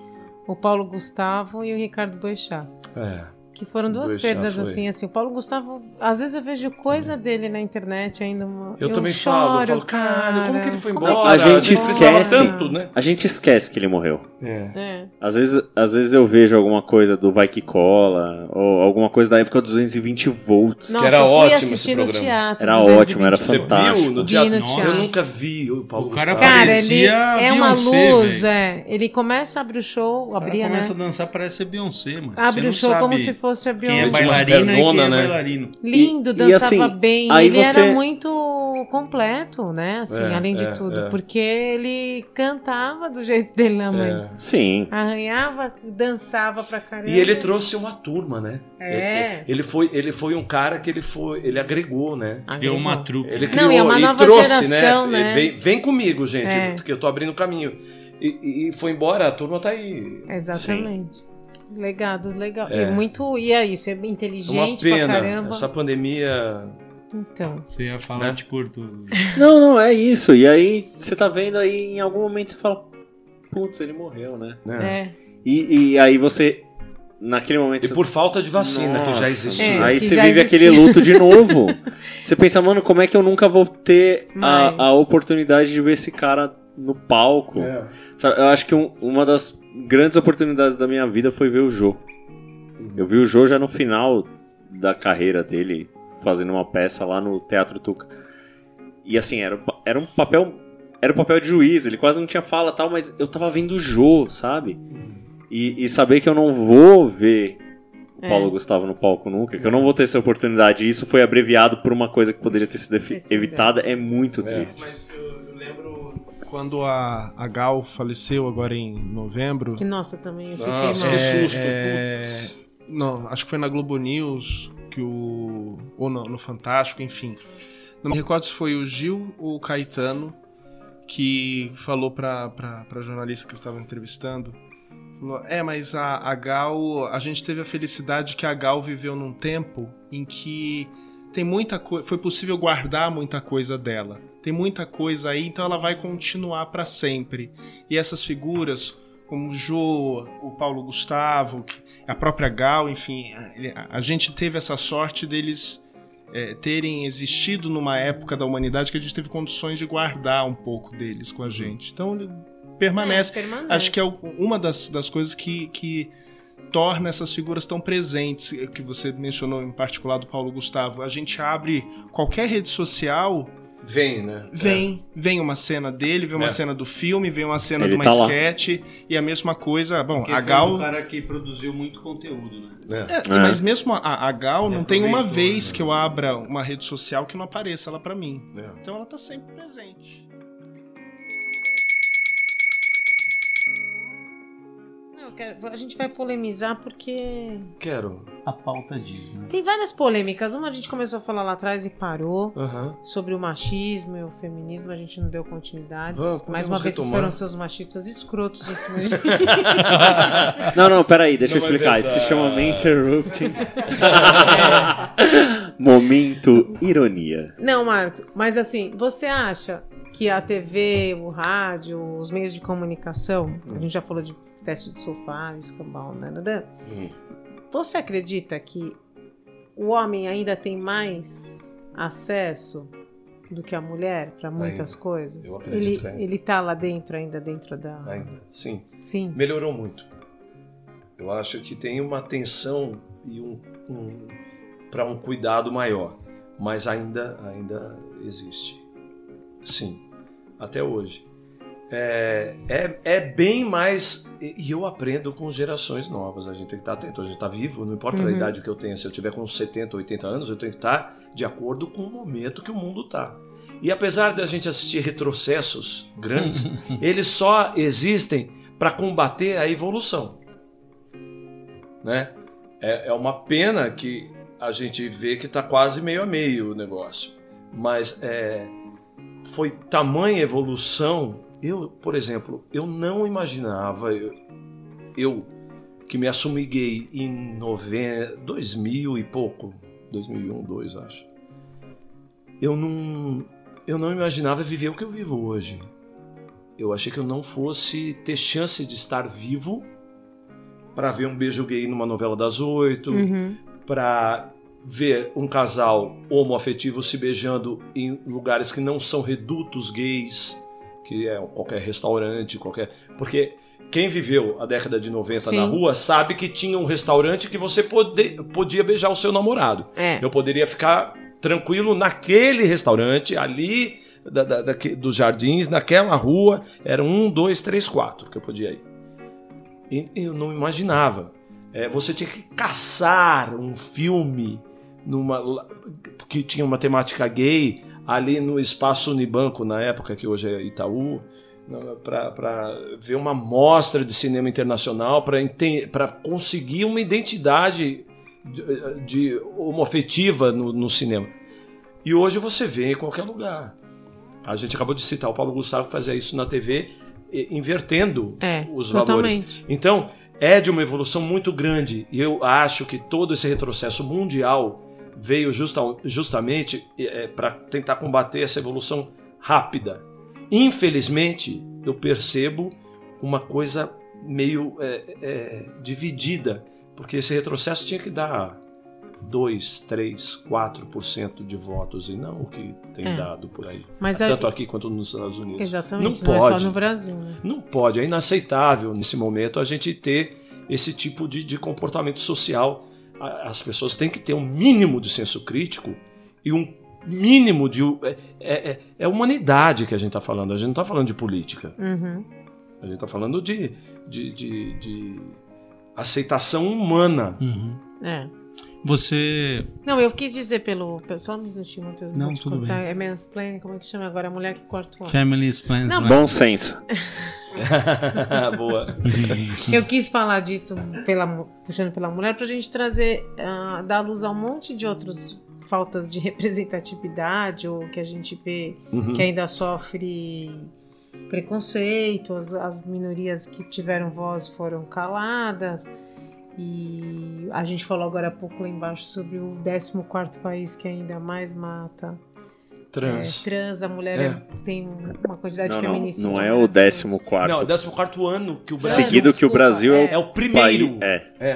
o Paulo Gustavo e o Ricardo Boechat. É. Que foram duas perdas foi. assim, assim. O Paulo Gustavo, às vezes eu vejo coisa dele na internet ainda. uma- Eu, também falo, eu choro, falo, caralho, como que ele foi Como é embora? que A gente esquece. tanto, né? A gente esquece que ele morreu. É. É. Às vezes, às vezes eu vejo alguma coisa do Vai Que Cola, ou alguma coisa da época 220 volts. Nossa, era eu fui ótimo esse programa. teatro. Era 220. ótimo, era Você fantástico. viu no Vi teatro? no Eu teatro. nunca vi o Paulo O cara Gustavo. Cara, ele é uma Beyoncé, luz, velho. é. Ele começa, abre o show, abria, né? começa a dançar, parece ser Beyoncé, mano. Você Abre o show como se fosse a Quem é Beyoncé. tinha umas bailarina e quem pergona, é né? bailarino. Lindo, E- e dançava assim, bem. aí ele você- era muito completo, né? Assim, É, além de é, tudo. é. Porque ele cantava do jeito dele na mãe. É. Sim. Arranhava, dançava pra caramba. E ele trouxe uma turma, né? É. Ele, ele foi, ele foi um cara que ele foi, ele agregou, né? Criou uma trupe. Ele Não, criou e é uma e nova trouxe, geração, né? né? Vem, vem comigo, gente, É. que eu tô abrindo caminho. E, e- e foi embora, a turma tá aí. Exatamente. Legado, legal. É. E muito. E é isso, é É uma inteligente pra pena. caramba. Essa pandemia. Então. Você ia falar, Né? de curto. Não, não, é isso. E aí, você tá vendo aí, em algum momento você fala, putz, ele morreu, né? né? É. E, e aí você, naquele momento... E você- por falta de vacina, que já Nossa, existia. É. Aí você vive existia. aquele luto de novo. *laughs* você pensa, mano, como é que eu nunca vou ter Mas- a, a oportunidade de ver esse cara no palco? É. Sabe, eu acho que um- uma das grandes oportunidades da minha vida foi ver o Jô. Eu vi o Jô já no final da carreira dele, fazendo uma peça lá no Teatro Tuca. E assim, era, era um papel. Era o papel de juiz, ele quase não tinha fala e tal, mas eu tava vendo o Jô, sabe? E, e saber que eu não vou ver o É. Paulo Gustavo no palco nunca, que eu não vou ter essa oportunidade, e isso foi abreviado por uma coisa que poderia ter sido evitada, é muito É. triste. Mas eu lembro quando a, a Gal faleceu agora em novembro. Que nossa, também eu fiquei Nossa, mal. que susto. é. Não, acho que foi na Globo News que o. Ou no, no Fantástico, enfim. Não me recordo se foi o Gil ou o Caetano que falou pra, pra, pra jornalista que eu estava entrevistando. Falou, é, mas a, a Gal. A gente teve a felicidade que a Gal viveu num tempo em que tem muita coisa. Foi possível guardar muita coisa dela. Tem muita coisa aí, então ela vai continuar pra sempre. E essas figuras, como o Jô, o Paulo Gustavo, a própria Gal, enfim, a, gente teve essa sorte deles é, terem existido numa época da humanidade que a gente teve condições de guardar um pouco deles com a gente. Então ele permanece. É, permanece. Acho que é uma das, das coisas que, que torna essas figuras tão presentes, que você mencionou em particular do Paulo Gustavo. A gente abre qualquer rede social, Vem, né? vem, vem uma cena dele, vem uma É. cena do filme, vem uma cena Ele de uma tá lá. e a mesma coisa, bom, Porque a foi Gal... um cara que produziu muito conteúdo, né? É. É, Mas mesmo a, a Gal Ele não tem uma vez né? que eu abra uma rede social que não apareça ela pra mim. É. Então ela tá sempre presente. Eu quero- a gente vai polemizar porque Quero. A pauta diz, né? tem várias polêmicas. Uma a gente começou a falar lá atrás e parou. Aham. Sobre o machismo e o feminismo, a gente não deu continuidade. Vamos, Mais uma vez, retomar. foram seus machistas escrotos em cima de. Não, não, peraí, deixa Não eu é explicar. Isso se chama Me Interrupting. *laughs* *laughs* Momento ironia. Não, Marcos, mas assim, você acha que a TV, o rádio, os meios de comunicação, a gente já falou de teste de sofá, escambau, né? né, né? Hum. Você acredita que o homem ainda tem mais acesso do que a mulher para muitas Ainda. coisas? Eu acredito ele, ainda. ele tá lá dentro ainda dentro da. Ainda. Sim. Sim. Melhorou muito. Eu acho que tem uma atenção e um, um para um cuidado maior, mas ainda ainda existe. Sim, até hoje. É, é, é bem mais. E eu aprendo com gerações novas. A gente tem que estar atento. A gente está vivo, não importa a Uhum. idade que eu tenha. Se eu tiver com 70, 80 anos, eu tenho que estar de acordo com o momento que o mundo está. E apesar de a gente assistir retrocessos grandes, *laughs* eles só existem para combater a evolução. Né? É, é uma pena que a gente vê que está quase meio a meio o negócio. Mas é, foi tamanha evolução. Eu, por exemplo, eu não imaginava, eu, eu que me assumi gay em noven... 2000 e pouco, 2001, 2002, acho. Eu não, eu não imaginava viver o que eu vivo hoje. Eu achei que eu não fosse ter chance de estar vivo para ver um beijo gay numa novela das oito, Uhum. para ver um casal homoafetivo se beijando em lugares que não são redutos gays, que é qualquer restaurante, qualquer. Porque quem viveu a década de 90 na Sim. rua sabe que tinha um restaurante que você pode- podia beijar o seu namorado. É. Eu poderia ficar tranquilo naquele restaurante, ali da- da- daque- dos jardins, naquela rua. Era um, dois, três, quatro que eu podia ir. E eu não imaginava. É, você tinha que caçar um filme numa, que tinha uma temática gay ali no espaço Unibanco, na época que hoje é Itaú, para ver uma mostra de cinema internacional, para conseguir uma identidade de, de homoafetiva no, no cinema. E hoje você vê em qualquer lugar. A gente acabou de citar o Paulo Gustavo fazia isso na TV, invertendo É, os valores. totalmente. Então, é de uma evolução muito grande. E eu acho que todo esse retrocesso mundial veio justa- justamente para tentar combater essa evolução rápida. Infelizmente, eu percebo uma coisa meio é, é, dividida, porque esse retrocesso tinha que dar 2, 3, 4% de votos e não o que tem É. dado por aí. Mas é- Tanto aqui quanto nos Estados Unidos. Exatamente. Não Não, é só pode. no Brasil, né? Não pode, é inaceitável nesse momento a gente ter esse tipo de, de comportamento social. As pessoas têm que ter um mínimo de senso crítico e um mínimo de. É, é, é humanidade que a gente está falando, a gente não está falando de política. Uhum. A gente está falando de, de, de, de aceitação humana. Uhum. É. Você. Não, eu quis dizer pelo. Só um minutinho, Matheus. eu Não, tudo cortar. bem. É mansplaining, como é que chama agora? A mulher que corta o ar. Family Plans. Não, Bom senso. *laughs* Boa. *laughs* Eu quis falar disso, pela, puxando pela mulher, pra gente trazer, ah, dar luz a um monte de outros faltas de *laughs* representatividade, ou que a gente vê Uhum. que ainda sofre preconceito, as, as minorias que tiveram voz foram caladas. E a gente falou agora há pouco lá embaixo sobre o 14 país que ainda mais mata Trans. é, trans. A mulher É. é- tem uma quantidade Não, de não, feminicídio. não é o maravilhosa. décimo quarto. Não, é o 14 ano que o Brasil. Seguido que o Desculpa, Brasil é É o o primeiro. país. É. É.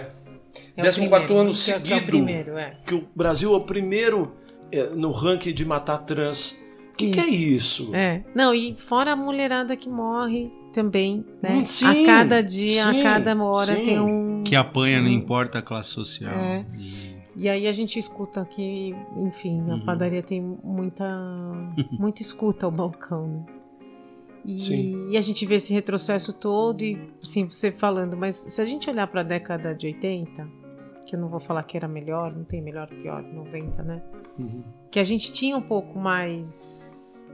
É o 14 ano primeiro, que é- é o seguido. primeiro, é. que o Brasil é o primeiro é, no ranking de matar trans. O que, que é isso? É. Não, e fora a mulherada que morre também, né? Hum, sim, a cada dia, sim, a cada hora sim. tem um. Que apanha, não importa a classe social. É. E- E aí a gente escuta que, enfim, a Uhum. padaria tem muita, *laughs* muita escuta ao balcão, né? E, e a gente vê esse retrocesso todo e, assim, você falando, mas se a gente olhar para a década de 80, que eu não vou falar que era melhor, não tem melhor pior, 90, né? Uhum. Que a gente tinha um pouco mais...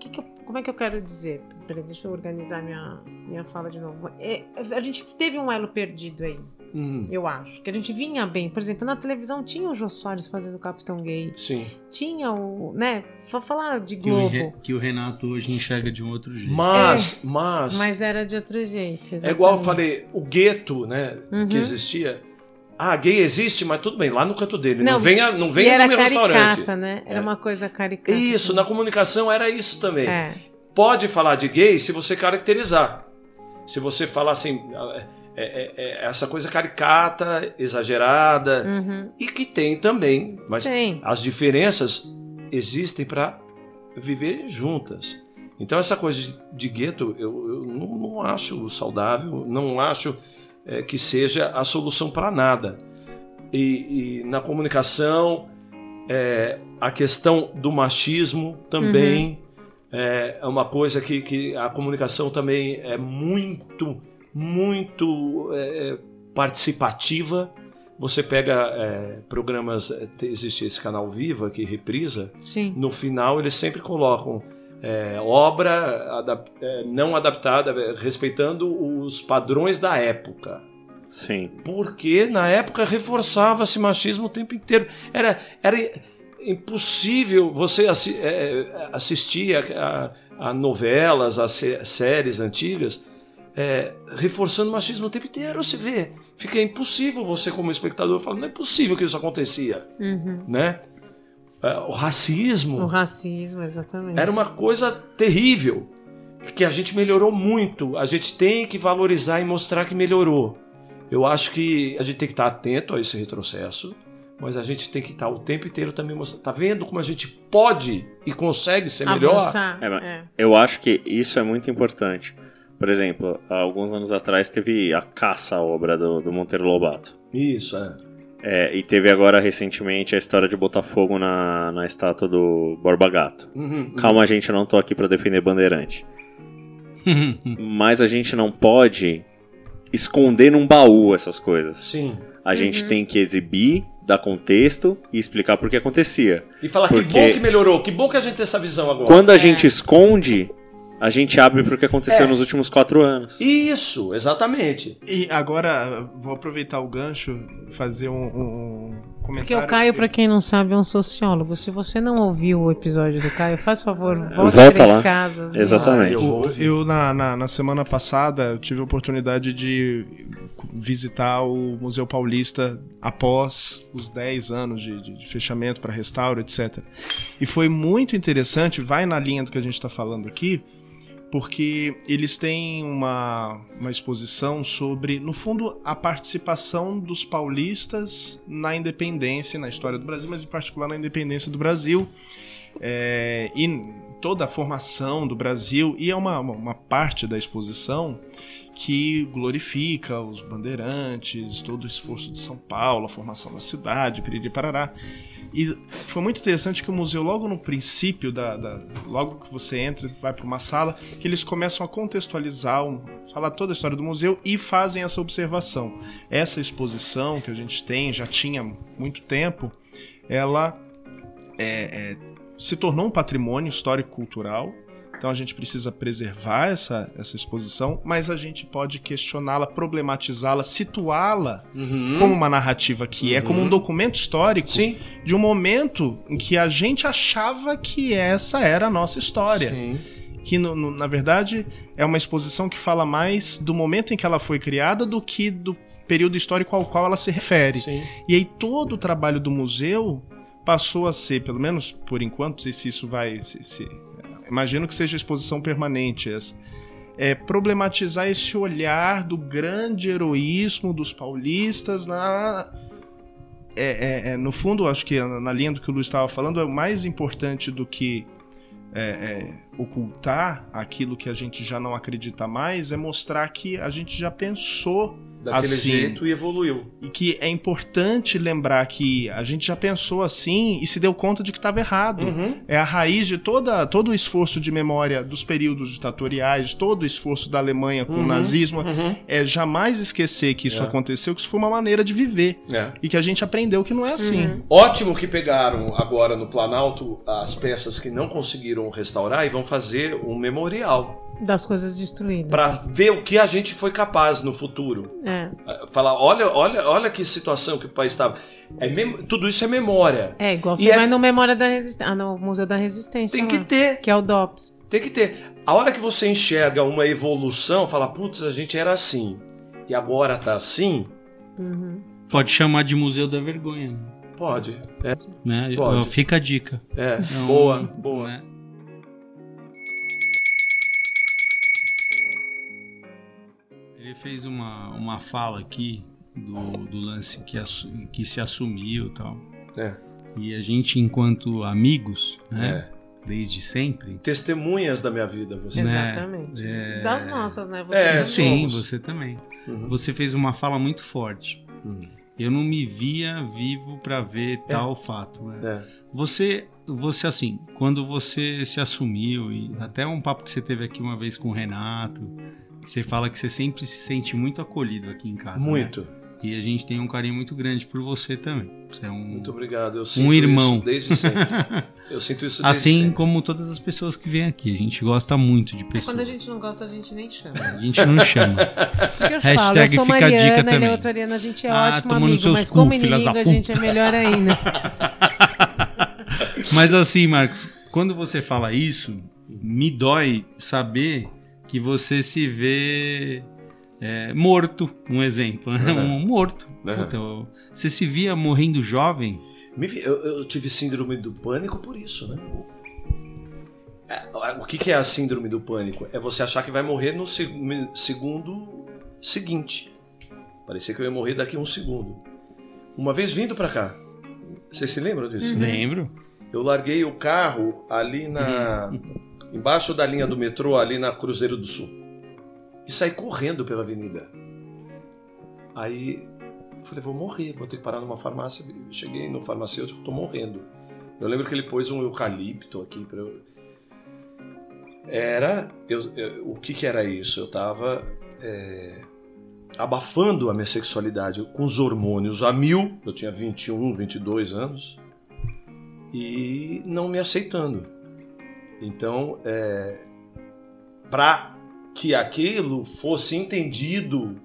que que eu- como é que eu quero dizer? Peraí, deixa eu organizar minha, minha fala de novo. É, a gente teve um elo perdido aí, Uhum. eu acho. Que a gente vinha bem. Por exemplo, na televisão tinha o Jô Soares fazendo o Capitão Gay. Sim. Tinha o. né? Vou falar de Que o, Globo. Re- que o Renato hoje enxerga de um outro jeito. Mas, mas, Mas era de outro jeito. é igual eu exatamente. falei, o gueto, né, Uhum. que existia. Ah, gay existe, mas tudo bem, lá no canto dele. Não, Não, venha, não E venha era no meu caricata, restaurante. né? Era É. uma coisa caricata. Isso, na comunicação era isso também. É. Pode falar de gay se você caracterizar. Se você falar assim, é- é- é essa coisa caricata, exagerada, Uhum. e que tem também, mas Tem. as diferenças existem para viver juntas. Então essa coisa de, de gueto eu, eu não, não acho saudável, não acho é, que seja a solução para nada. E, e na comunicação é, a questão do machismo também é, é uma coisa que, que a comunicação também é muito, muito é, participativa. Você pega é, programas, é, te- existe esse canal Viva que reprisa, Sim. no final eles sempre colocam é, obra adap- é, não adaptada, é, respeitando os padrões da época. Sim. Porque na época reforçava-se machismo o tempo inteiro. Era, era impossível você assi é, assistir a, a- a novelas, a sé- séries antigas, é, reforçando machismo o tempo inteiro. Você vê, fica impossível você, como espectador, falar: não é possível que isso acontecia. Uhum. Né? É, o racismo O racismo, exatamente. era uma coisa terrível que a gente melhorou muito. A gente tem que valorizar e mostrar que melhorou. Eu acho que a gente tem que estar atento a esse retrocesso, mas a gente tem que estar o tempo inteiro também mostrando. Tá vendo como a gente pode e consegue ser melhor? É, é. Eu acho que isso é muito importante. Por exemplo, alguns anos atrás teve a caça à obra do, do Monteiro Lobato. Isso, é. É, e teve agora recentemente a história de botar fogo na, na estátua do Borba Gato. Uhum, uhum. Calma, gente, eu não tô aqui pra defender Bandeirante. *laughs* Mas a gente não pode esconder num baú essas coisas. Sim. A gente tem que exibir, dar contexto e explicar por que acontecia. E falar Porque- que bom que melhorou, que bom que a gente tem essa visão agora. Quando a gente esconde, a gente abre pro que aconteceu É. nos últimos quatro anos. Isso, exatamente. E agora, vou aproveitar o gancho e fazer um, um- um Porque o Caio, pra quem não sabe, é um sociólogo. Se você não ouviu o episódio do Caio, faz favor, volta Volta três lá. casas. e- Exatamente. Ah, eu. Eu, na, na, na semana passada, eu tive a oportunidade de visitar o Museu Paulista após os 10 anos de, de- de fechamento para restauro, etc. E foi muito interessante, vai na linha do que a gente está falando aqui, porque eles têm uma, uma exposição sobre, no fundo, a participação dos paulistas na independência, na história do Brasil, mas em particular na independência do Brasil. É, e toda a formação do Brasil, e é uma, uma, uma parte da exposição que glorifica os bandeirantes, todo o esforço de São Paulo, a formação da cidade, piriri parará. E foi muito interessante que o museu, logo no princípio, da, da- logo que você entra, vai para uma sala, que eles começam a contextualizar, falar toda a história do museu e fazem essa observação. Essa exposição que a gente tem, já tinha muito tempo, ela é, é, se tornou um patrimônio histórico-cultural. Então a gente precisa preservar essa, essa exposição, mas a gente pode questioná-la, problematizá-la, situá-la Uhum. como uma narrativa que é, como um documento histórico Sim. de um momento em que a gente achava que essa era a nossa história. Sim. Que, no- no- na verdade, é uma exposição que fala mais do momento em que ela foi criada do que do período histórico ao qual ela se refere. Sim. E aí todo o trabalho do museu passou a ser, pelo menos por enquanto, não sei se isso vai. se- se- imagino que seja exposição permanente essa. É problematizar esse olhar do grande heroísmo dos paulistas na é, é, é, no fundo, acho que na linha do que o Luiz estava falando, é mais importante do que é, é, ocultar aquilo que a gente já não acredita mais, é mostrar que a gente já pensou Daquele assim. jeito e evoluiu. e que é importante lembrar que a gente já pensou assim e se deu conta de que estava errado. Uhum. É a raiz de toda, todo o esforço de memória dos períodos ditatoriais, todo o esforço da Alemanha com Uhum. o nazismo. Uhum. É jamais esquecer que isso É. aconteceu, que isso foi uma maneira de viver. É. E que a gente aprendeu que não é assim. Uhum. Ótimo que pegaram agora no Planalto as peças que não conseguiram restaurar e vão fazer um memorial Das coisas destruídas. para ver o que a gente foi capaz no futuro. É. Falar, olha, olha, olha que situação que o país estava. É mem- tudo isso é memória. É, igual E você é- vai no Memória da Resistência. Ah, no Museu da Resistência. Tem que lá, ter, Que é o DOPS. tem que ter. A hora que você enxerga uma evolução, fala, putz, a gente era assim e agora tá assim, Uhum. Pode chamar de Museu da Vergonha. né? pode. É, Né? Pode. Fica a dica. é. Então, boa, boa. né? Fez uma, uma fala aqui do, do lance que, que se assumiu e tal. É. E a gente, enquanto amigos, né? É. Desde sempre. Testemunhas da minha vida, você. Né? Exatamente. É, Das nossas, né? Você É, também. Sim, somos. você também. Uhum. Você fez uma fala muito forte. Uhum. Eu não me via vivo pra ver tal fato. né? É. Você, você assim, quando você se assumiu e até um papo que você teve aqui uma vez com o Renato, você fala que você sempre se sente muito acolhido aqui em casa. né? Muito. E a gente tem um carinho muito grande por você também. Você é um Muito obrigado. Eu sinto irmão. isso desde sempre. *laughs* Eu sinto isso desde assim sempre. como todas as pessoas que vêm aqui. A gente gosta muito de pessoas. Quando a gente não gosta, a gente nem chama. A gente não chama. *laughs* Porque eu Hashtag falo, eu sou fica a dica Mariana, ele é outra Ariana, a gente é Ah, ótimo amigo, mas cu, como inimigo a gente é melhor ainda. *laughs* Mas assim, Marcos, quando você fala isso, me dói saber que você se vê é, morto, um exemplo, né? Uhum. um morto. Uhum. Então, você se via morrendo jovem? Eu, eu tive síndrome do pânico por isso, né? É, O que que é a síndrome do pânico? É você achar que vai morrer no seg- segundo seguinte. Parecia que eu ia morrer daqui a um segundo. Uma vez vindo pra cá, vocês se lembram disso? Lembro. Eu larguei o carro ali na. Embaixo da linha do metrô, ali na Cruzeiro do Sul. E saí correndo pela avenida. Aí eu falei, vou morrer, vou ter que parar numa farmácia. Cheguei no farmacêutico, tô morrendo. Eu lembro que ele pôs um eucalipto aqui para eu. Era. eu- eu- o que, que era isso? Eu tava. é, abafando a minha sexualidade com os hormônios a mil. Eu tinha 21, 22 anos e não me aceitando. Então, é, para que aquilo fosse entendido,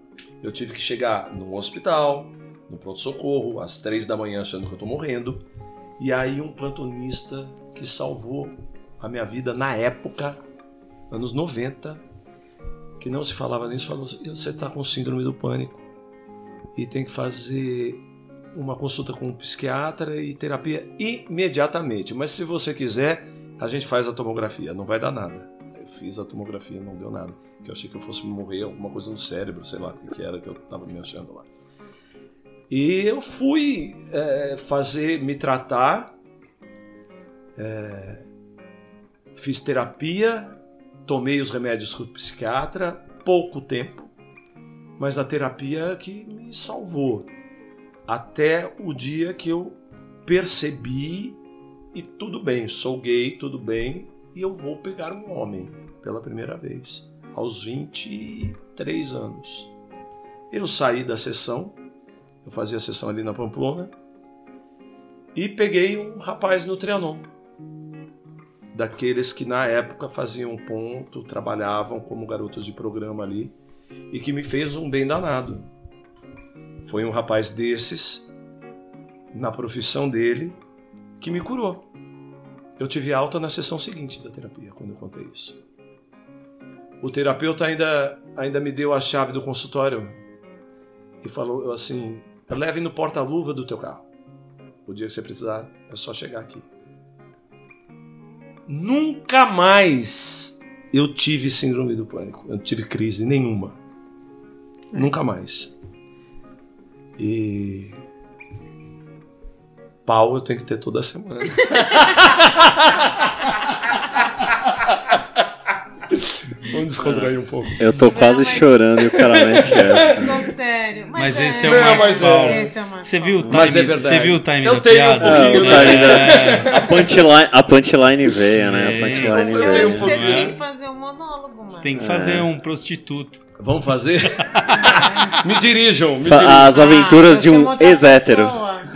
eu tive que chegar num hospital, no pronto-socorro, às três da manhã, achando que eu tô morrendo. E aí, um plantonista que salvou a minha vida na época, anos 90, que não se falava nisso, falou: assim, você tá com síndrome do pânico e tem que fazer uma consulta com um psiquiatra e terapia imediatamente. Mas se você quiser, a gente faz a tomografia, não vai dar nada. Eu fiz a tomografia, não deu nada. Que eu achei que eu fosse morrer, alguma coisa no cérebro, sei lá o que era que eu tava me achando lá. E eu fui é, fazer, me tratar, é, fiz terapia, tomei os remédios com o psiquiatra, pouco tempo, mas a terapia que me salvou até o dia que eu percebi e tudo bem, sou gay, tudo bem, e eu vou pegar um homem pela primeira vez, aos 23 anos. Eu saí da sessão, eu fazia a sessão ali na Pamplona, e peguei um rapaz no Trianon. Daqueles que na época faziam ponto, trabalhavam como garotos de programa ali, e que me fez um bem danado. Foi um rapaz desses, na profissão dele, que me curou. Eu tive alta na sessão seguinte da terapia, quando eu contei isso. O terapeuta ainda, ainda me deu a chave do consultório e falou assim: leve no porta-luva do teu carro. O dia que você precisar, é só chegar aqui. Nunca mais eu tive síndrome do pânico. Eu não tive crise nenhuma. Nunca mais. E pau eu tenho que ter toda semana. *laughs* Vamos descontrair um pouco. Eu tô quase mas- chorando e o cara mete essa. Ficou sério. Mas é, esse é o Não, Marcos mas é- Paulo. Esse é Você viu o time? Mas é verdade. Você viu o time Eu da tenho um pouquinho, né? É. A punchline, a punchline veio, né? A É. punchline Eu veio. você tinha que fazer um monólogo, mano. Você tem que fazer um prostituto. Vamos fazer? *laughs* me dirijam, me dirijam. As aventuras Ah, de um outra ex-hétero.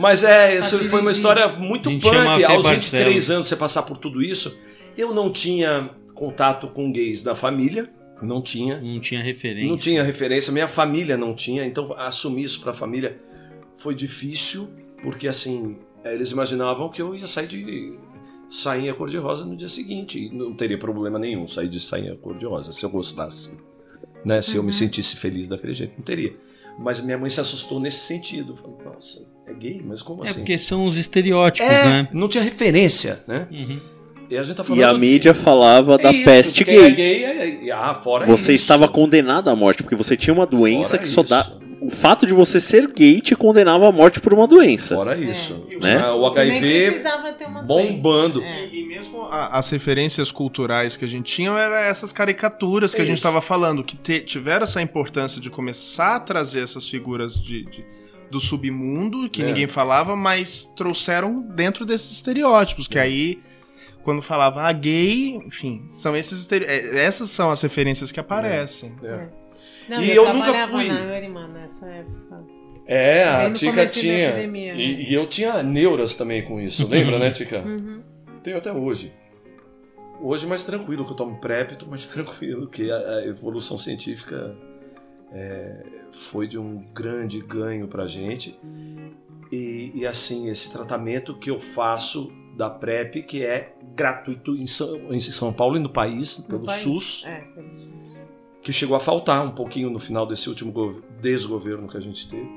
Mas é, isso foi uma história muito A a punk. Aos Barcelos. 23 anos você passar por tudo isso. Eu não tinha contato com gays da família, não tinha. Não tinha referência. Não tinha referência, minha família não tinha, então assumir isso pra família foi difícil, porque assim, eles imaginavam que eu ia sair de sainha cor-de-rosa no dia seguinte, e não teria problema nenhum sair de sainha cor-de-rosa, se eu gostasse, né, se eu me sentisse feliz daquele jeito, não teria. Mas minha mãe se assustou nesse sentido, falou, nossa, é gay? Mas como É assim? porque são os estereótipos, É, né? não tinha referência, né? Uhum. E a gente tá falando E a de- mídia falava da É isso, peste quem é gay. gay é- é- ah, fora Você isso. estava condenado à morte, porque você tinha uma doença Fora que só dá. O fato de você ser gay te condenava à morte por uma doença. Fora isso. É. Né? O HIV bombando. É. E, e mesmo a- as referências culturais que a gente tinha eram essas caricaturas que a gente estava falando, que te- tiveram essa importância de começar a trazer essas figuras de, de- do submundo que É. ninguém falava, mas trouxeram dentro desses estereótipos, É. que aí quando falava ah, gay, enfim, são esses estere- é, essas são as referências que aparecem. É. Não, E eu, eu nunca fui. na nessa época. É, a Tica tinha. epidemia, né? E, e eu tinha neuras também com isso, *laughs* lembra, né, Tica? Uhum. Tenho até hoje. Hoje mais tranquilo, que eu tomo PrEP, tô mais *laughs* tranquilo, que a, a evolução científica é, foi de um grande ganho pra gente. E, e, assim, esse tratamento que eu faço da PrEP, que é gratuito em São, em São Paulo e no país, No pelo país. SUS. É, pelo SUS. que chegou a faltar um pouquinho no final desse último gov- desgoverno que a gente teve,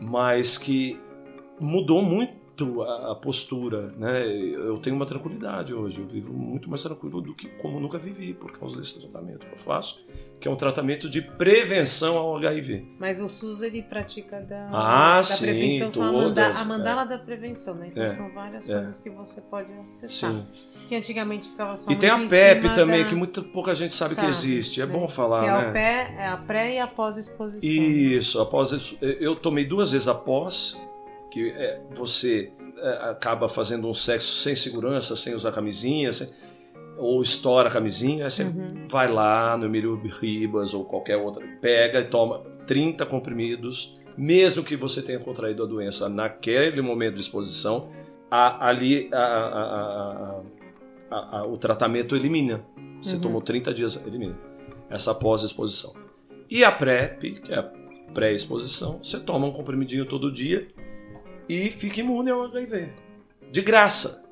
mas que mudou muito a, a postura, né? Eu tenho uma tranquilidade hoje, eu vivo muito mais tranquilo do que como nunca vivi por causa desse tratamento que eu faço, que é um tratamento de prevenção ao HIV. Mas o SUS ele pratica da, Ah, da sim, prevenção, são a, manda- todas, a mandala da prevenção, né? Então É, são várias é. coisas que você pode acessar. Sim. Que antigamente ficava só E tem a muito PEP também, da- que muito pouca gente sabe, que Sabe, existe. É né? bom falar, que é, né? o pé, é a pré e a pós-exposição. Isso, após eu tomei duas vezes após, que é, você é, acaba fazendo um sexo sem segurança, sem usar camisinha, sem- ou estoura a camisinha, aí você Uhum. vai lá no Emílio Ribas ou qualquer outra, pega e toma 30 comprimidos, mesmo que você tenha contraído a doença naquele momento de exposição, a- ali a- a- o tratamento elimina. Você Uhum. tomou 30 dias, elimina. Essa pós-exposição. E a PrEP, que é a pré-exposição, você toma um comprimidinho todo dia e fica imune ao HIV. De graça.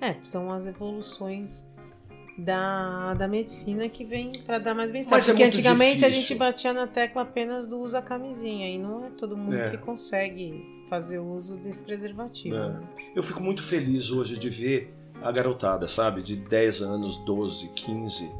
É, são as evoluções da, da medicina que vem para dar mais bem-estar. É Porque muito antigamente a difícil. gente batia na tecla apenas do uso a camisinha e não é todo mundo É. que consegue fazer o uso desse preservativo. É. né? Eu fico muito feliz hoje de ver a garotada, sabe? De 10 anos, 12, 15,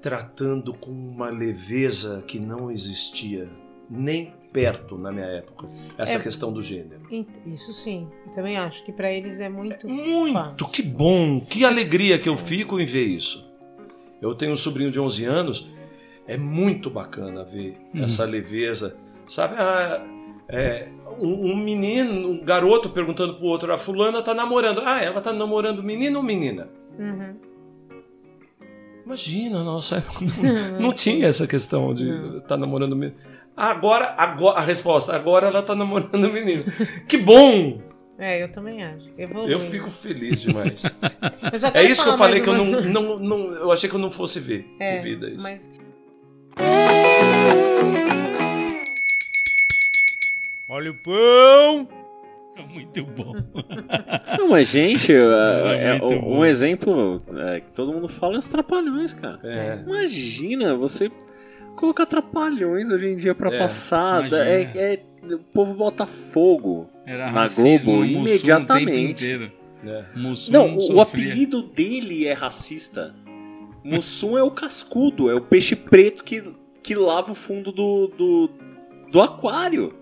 tratando com uma leveza que não existia nem perto na minha época. Essa É. questão do gênero. Isso sim. Eu também acho que para eles é muito, Muito, fácil. que bom, que alegria que eu fico em ver isso. Eu tenho um sobrinho de 11 anos, é muito bacana ver Uhum. essa leveza, sabe? Ah, é, um, um menino, um garoto perguntando pro outro, a fulana tá namorando. Ah, ela tá namorando menino ou menina? Uhum. Imagina, nossa época *laughs* não, *laughs* não tinha essa questão de estar namorando menino. Agora, agora, a resposta, agora ela tá namorando menino. Que bom! É, eu também acho. Evolui. Eu fico feliz demais. *laughs* É isso que eu falei que eu não, não, não- eu achei que eu não fosse ver É, em vida isso. Mas Olha o pão! Muito bom. *laughs* Não, mas, gente, é- é- muito um bom. exemplo é, que todo mundo fala é os trapalhões, cara. É. Imagina você colocar trapalhões hoje em dia pra É, passada. É, é- o povo bota fogo. Era Na racismo, Globo, imediatamente. O tempo inteiro. É. Mussum Não, o, o apelido dele é racista. Mussum é o cascudo, é o peixe preto que, que lava o fundo do, do, do aquário.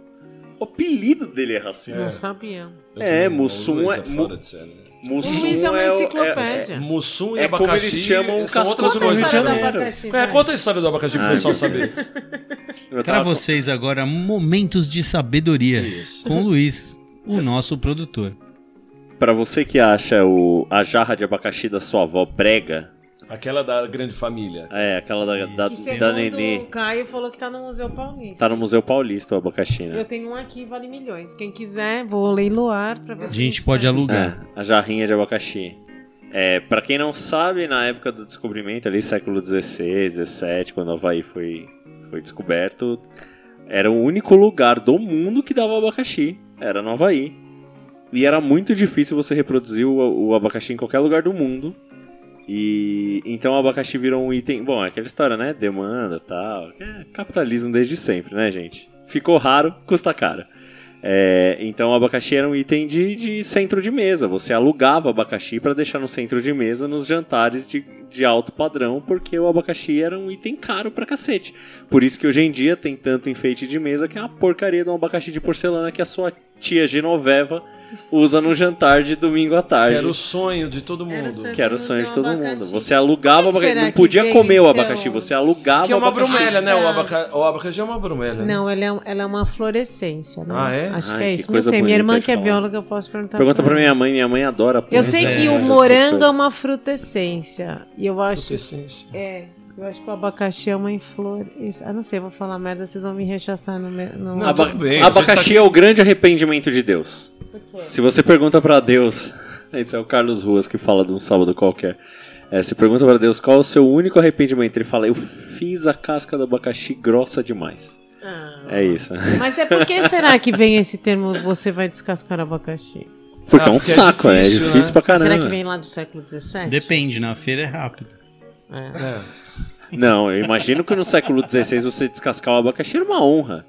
O apelido dele é racista. Não sabia. É, Mussum é- fora de série. Mussum O Luiz é uma o- enciclopédia. Mussum e É como abacaxi eles chamam são outras Janeiro. abacaxi, É, conta a história do abacaxi pro Ah, pessoal que- saber. Para vocês agora, momentos de sabedoria Isso. com o Luiz, o nosso produtor. Pra você que acha o, a jarra de abacaxi da sua avó brega, Aquela da grande família. é aquela da, da, Que da Nenê, o Caio falou que tá no Museu Paulista. tá no Museu Paulista o abacaxi, Eu né? tenho um aqui, vale milhões. Quem quiser, vou leiloar pra ver A gente pode alugar. É, a jarrinha de abacaxi. É, para quem não sabe, na época do descobrimento, ali século XVI, XVII, quando o Havaí foi, foi descoberto, era o único lugar do mundo que dava abacaxi. Era no Havaí. E era muito difícil você reproduzir o, o abacaxi em qualquer lugar do mundo. E então o abacaxi virou um item. Bom, é aquela história, né? Demanda tal. É capitalismo desde sempre, né, gente? Ficou raro, custa caro. É, então o abacaxi era um item de, de centro de mesa. Você alugava abacaxi para deixar no centro de mesa nos jantares de, de alto padrão, porque o abacaxi era um item caro pra cacete. Por isso que hoje em dia tem tanto enfeite de mesa que é uma porcaria de um abacaxi de porcelana que a sua tia Genoveva usa no jantar de domingo à Que tarde. era o sonho de todo mundo. Que era o sonho de todo mundo. Você alugava é que abacaxi. Não que podia veio, comer o então? abacaxi, você alugava Que é uma abacaxi. brumélia, né? O, abaca... o abacaxi é uma brumélia. né? Não, ela é, ela é uma florescência, né? Ah, é? Acho Ai, que é que isso. Não coisa sei, minha bonita irmã que é bióloga, eu posso perguntar Pergunta pra minha mãe, minha mãe adora. Eu sei é, que já o morango é uma frutescência. E eu acho. Frutescência. É. Eu acho que o abacaxi é uma inflorescência. Ah, não sei, vou falar merda, vocês vão me rechaçar no. no... Não, Aba- bem, abacaxi tá é o grande arrependimento de Deus. Por quê? Se você pergunta pra Deus, *laughs* esse é o Carlos Ruas que fala de um sábado qualquer. É, se pergunta pra Deus qual é o seu único arrependimento, ele fala: Eu fiz a casca do abacaxi grossa demais. Ah. É isso. *laughs* Mas é por que será que vem esse termo você vai descascar abacaxi? Porque Ah, é um porque é saco, é difícil, difícil, né? pra caramba. Será que vem lá do século XVII? Depende, na feira é rápido. É. É. Não, eu imagino que no século XVI você descascar o abacaxi era uma honra.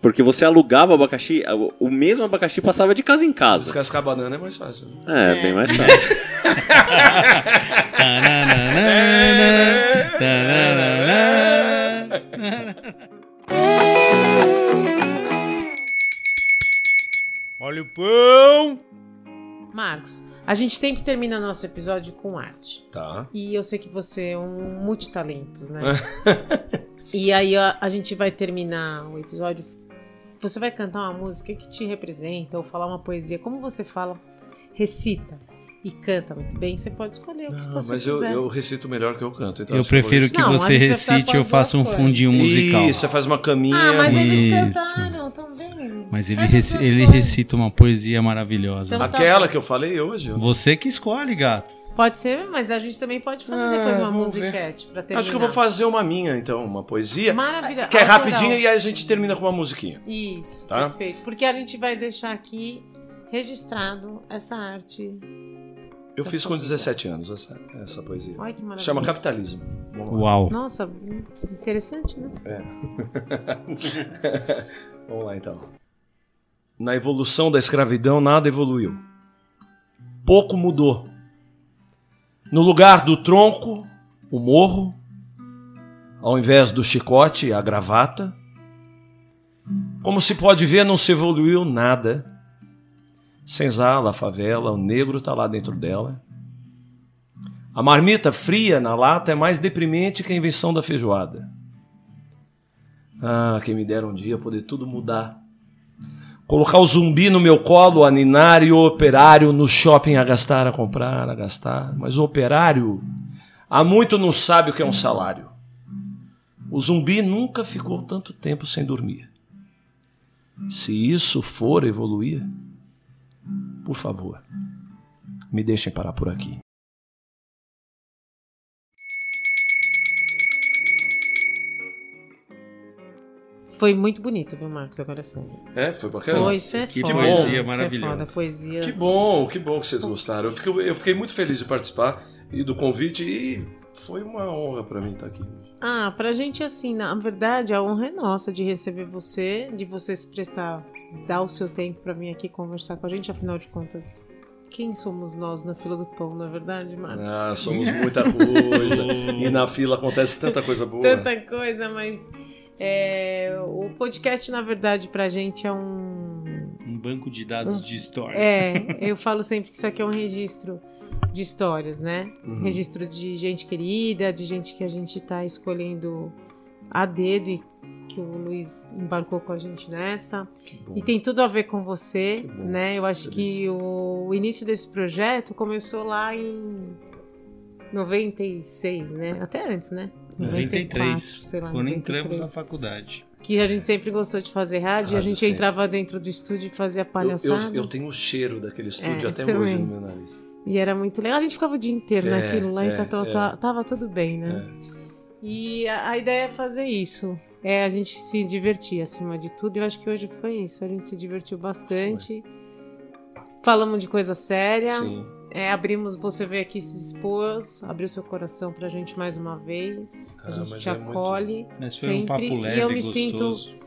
Porque você alugava o abacaxi, o- mesmo abacaxi passava de casa em casa. Descascar banana é mais fácil. É, É. bem mais fácil. *laughs* Olha o pão! Marcos, a gente sempre termina nosso episódio com arte. Tá. E eu sei que você é um multitalentos, né? *laughs* e aí a, a gente vai terminar o episódio. Você vai cantar uma música que te representa ou falar uma poesia. Como você fala, recita e canta muito bem, você pode escolher o que Não, você mas eu, quiser. eu recito melhor que eu canto. Então Eu prefiro que Não, a você recite e eu faça um fundinho musical. Isso, você faz uma caminha. Ah, mas eles Isso. cantaram também. Mas ele, duas ele recita uma poesia maravilhosa. Então- Aquela que eu falei hoje. eu- Você que escolhe, gato. Pode ser, mas a gente também pode fazer Ah, depois uma ver. musiquete pra terminar. Acho que eu vou fazer uma minha, então, uma poesia. Maravilha. Que é autoral. rapidinha e aí a gente termina com uma musiquinha. Isso, Tá? perfeito. Porque a gente vai deixar aqui registrado essa arte. Eu Tá fiz com bom. 17 anos essa, essa poesia. Olha que maravilha. Chama Capitalismo. Vamos lá. Uau. Nossa, interessante, né? *laughs* Vamos lá então. Na evolução da escravidão, nada evoluiu. Pouco mudou. No lugar do tronco, o morro. Ao invés do chicote, a gravata. Como se pode ver, não se evoluiu nada. Senzala, a favela, o negro tá lá dentro dela. A marmita fria na lata é mais deprimente que a invenção da feijoada. Ah, quem me dera um dia poder tudo mudar. Colocar o zumbi no meu colo, a ninar e o operário no shopping a gastar, a comprar, a gastar. Mas o operário há muito não sabe o que é um salário. O zumbi nunca ficou tanto tempo sem dormir. Se isso for evoluir, por favor, me deixem parar por aqui. Foi muito bonito, viu, Marcos? Agora sim. É, foi bacana? Foi, você é que foda. poesia é maravilhosa. foda, poesia. Que bom, que bom que vocês gostaram. Eu fiquei, eu fiquei muito feliz de participar e do convite e foi uma honra para mim estar aqui hoje. Ah, pra gente, assim, na verdade, a honra é nossa de receber você, de você se prestar, dar o seu tempo pra vir aqui conversar com a gente, afinal de contas. Quem somos nós na fila do pão, não é verdade, Marcos? Ah, somos muita coisa *laughs* e na fila acontece tanta coisa boa. Tanta coisa, mas é, o podcast, na verdade, pra gente é um. banco de dados de história. É, eu falo sempre que isso aqui é um registro de histórias, né? Uhum. Registro de gente querida, de gente que a gente tá escolhendo a dedo e que o Luiz embarcou com a gente nessa. Que. E tem tudo a ver com você, Que né? Eu acho feliz. que o, o início desse projeto começou lá em 96, né? Até antes, né? 93, sei lá, quando 93. entramos na faculdade. Que a gente sempre gostou de fazer rádio, e a Rádio gente sempre. entrava dentro do estúdio e fazia Eu, palhaçada. eu, eu tenho o cheiro daquele estúdio É, até também. hoje no meu nariz. E era muito legal. A gente ficava o dia inteiro É, naquilo lá e é, tá- é. tá- tava tudo bem, né? E a, a ideia é fazer isso. É a gente se divertir acima de tudo. E eu acho que hoje foi isso. A gente se divertiu bastante. Falamos de coisa séria. Sim. É, abrimos, você veio aqui se expôs, abriu seu coração pra gente mais uma vez. A Ah, gente te é muito- acolhe. Mas foi um sempre. papo leve, e eu me gostoso. sinto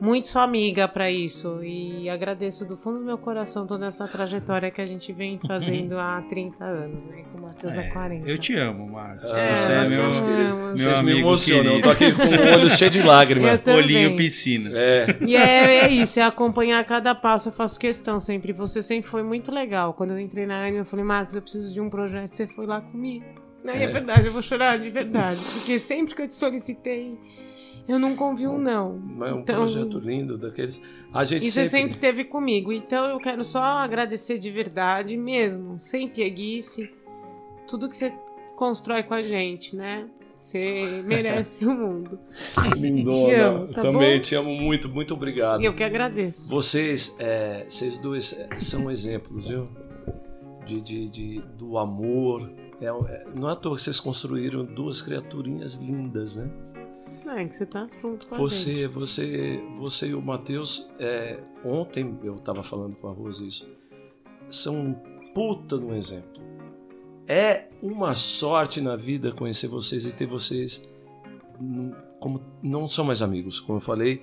muito sua amiga pra isso. E agradeço do fundo do meu coração toda essa trajetória que a gente vem *laughs* fazendo há 30 anos, né? Com o Matheus há É, 40. eu te amo, Marcos. Ah, Você é meu, te amamos. meu Vocês me amigo emocionam. Eu tô aqui com o olho cheio de lágrimas. Olhinho piscina. É. E é, é isso, é acompanhar cada passo. Eu faço questão sempre. Você sempre foi muito legal. Quando eu entrei na Anime, eu falei, Marcos, eu preciso de um projeto. Você foi lá comigo. Não, e é É. verdade, eu vou chorar de verdade. Porque sempre que eu te solicitei, eu nunca ouvi um não. Mas é um Então, projeto lindo daqueles. A gente E você sempre. sempre esteve comigo. Então eu quero só agradecer de verdade mesmo, sem pieguice, tudo que você constrói com a gente, né? Você *laughs* merece o mundo. Lindona. Te amo, tá Também bom? te amo muito, muito obrigado. E eu que agradeço. Vocês, é, vocês dois é, são exemplos, viu? De, de, de- do amor. É, é, não é à toa que vocês construíram duas criaturinhas lindas, né? É que você tá junto com a gente. Você, você, você e o Matheus, é, ontem eu tava falando com a Rose isso, são um puta de um exemplo. É uma sorte na vida conhecer vocês e ter vocês como não são mais amigos, como eu falei,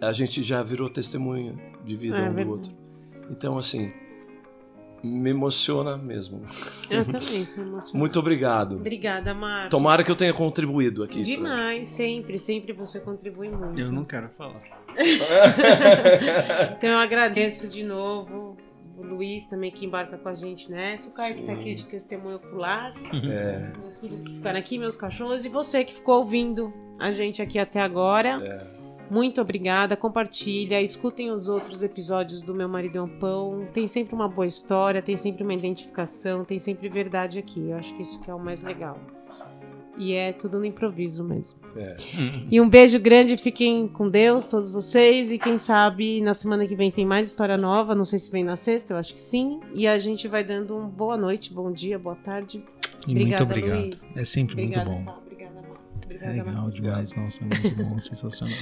a gente já virou testemunha de vida É um do verdade. outro. Então assim, me emociona mesmo. Eu também sou emocionada. Muito obrigado. Obrigada, Marcos. Tomara que eu tenha contribuído aqui. Demais, sempre, sempre você contribui muito. Eu não quero falar. *laughs* Então eu agradeço de novo o Luiz também que embarca com a gente nessa, o Caio que tá aqui de testemunho ocular, É, meus filhos que ficaram aqui, meus cachorros e você que ficou ouvindo a gente aqui até agora. é. Muito obrigada, compartilha, escutem os outros episódios do Meu Marido é um Pão. Tem sempre uma boa história, tem sempre uma identificação, tem sempre verdade aqui. Eu acho que isso que é o mais legal. E é tudo no improviso mesmo. É. E um beijo grande, fiquem com Deus, todos vocês. E quem sabe na semana que vem tem mais história nova. Não sei se vem na sexta, eu acho que sim. E a gente vai dando um boa noite, bom dia, boa tarde. E Obrigada, muito obrigado. Luiz. É sempre Obrigada, muito bom. Paulo. Obrigada, Marcos. É Obrigada, legal Marcos. demais, nossa, é muito bom, sensacional.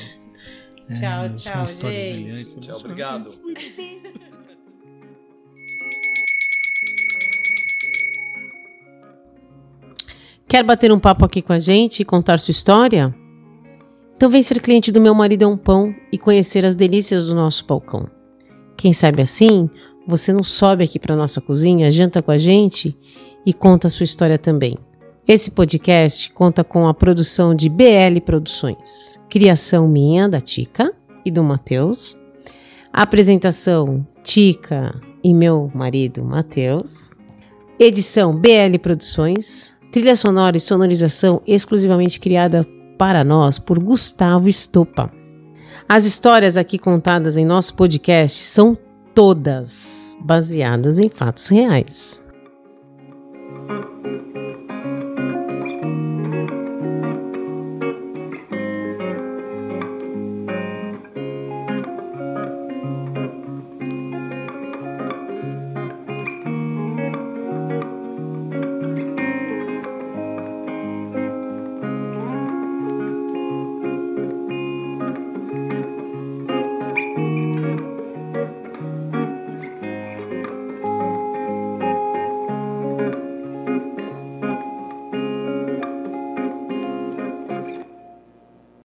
É, Tchau, são tchau, gente. Tchau, obrigado. Quer bater um papo aqui com a gente e contar sua história? Então vem ser cliente do Meu Marido é um Pão e conhecer as delícias do nosso balcão. Quem sabe assim, você não sobe aqui para nossa cozinha, janta com a gente e conta a sua história também. Esse podcast conta com a produção de BL Produções, criação minha, da Tica e do Matheus, apresentação Tica e meu marido Matheus, edição BL Produções, trilha sonora e sonorização exclusivamente criada para nós por Gustavo Estopa. As histórias aqui contadas em nosso podcast são todas baseadas em fatos reais.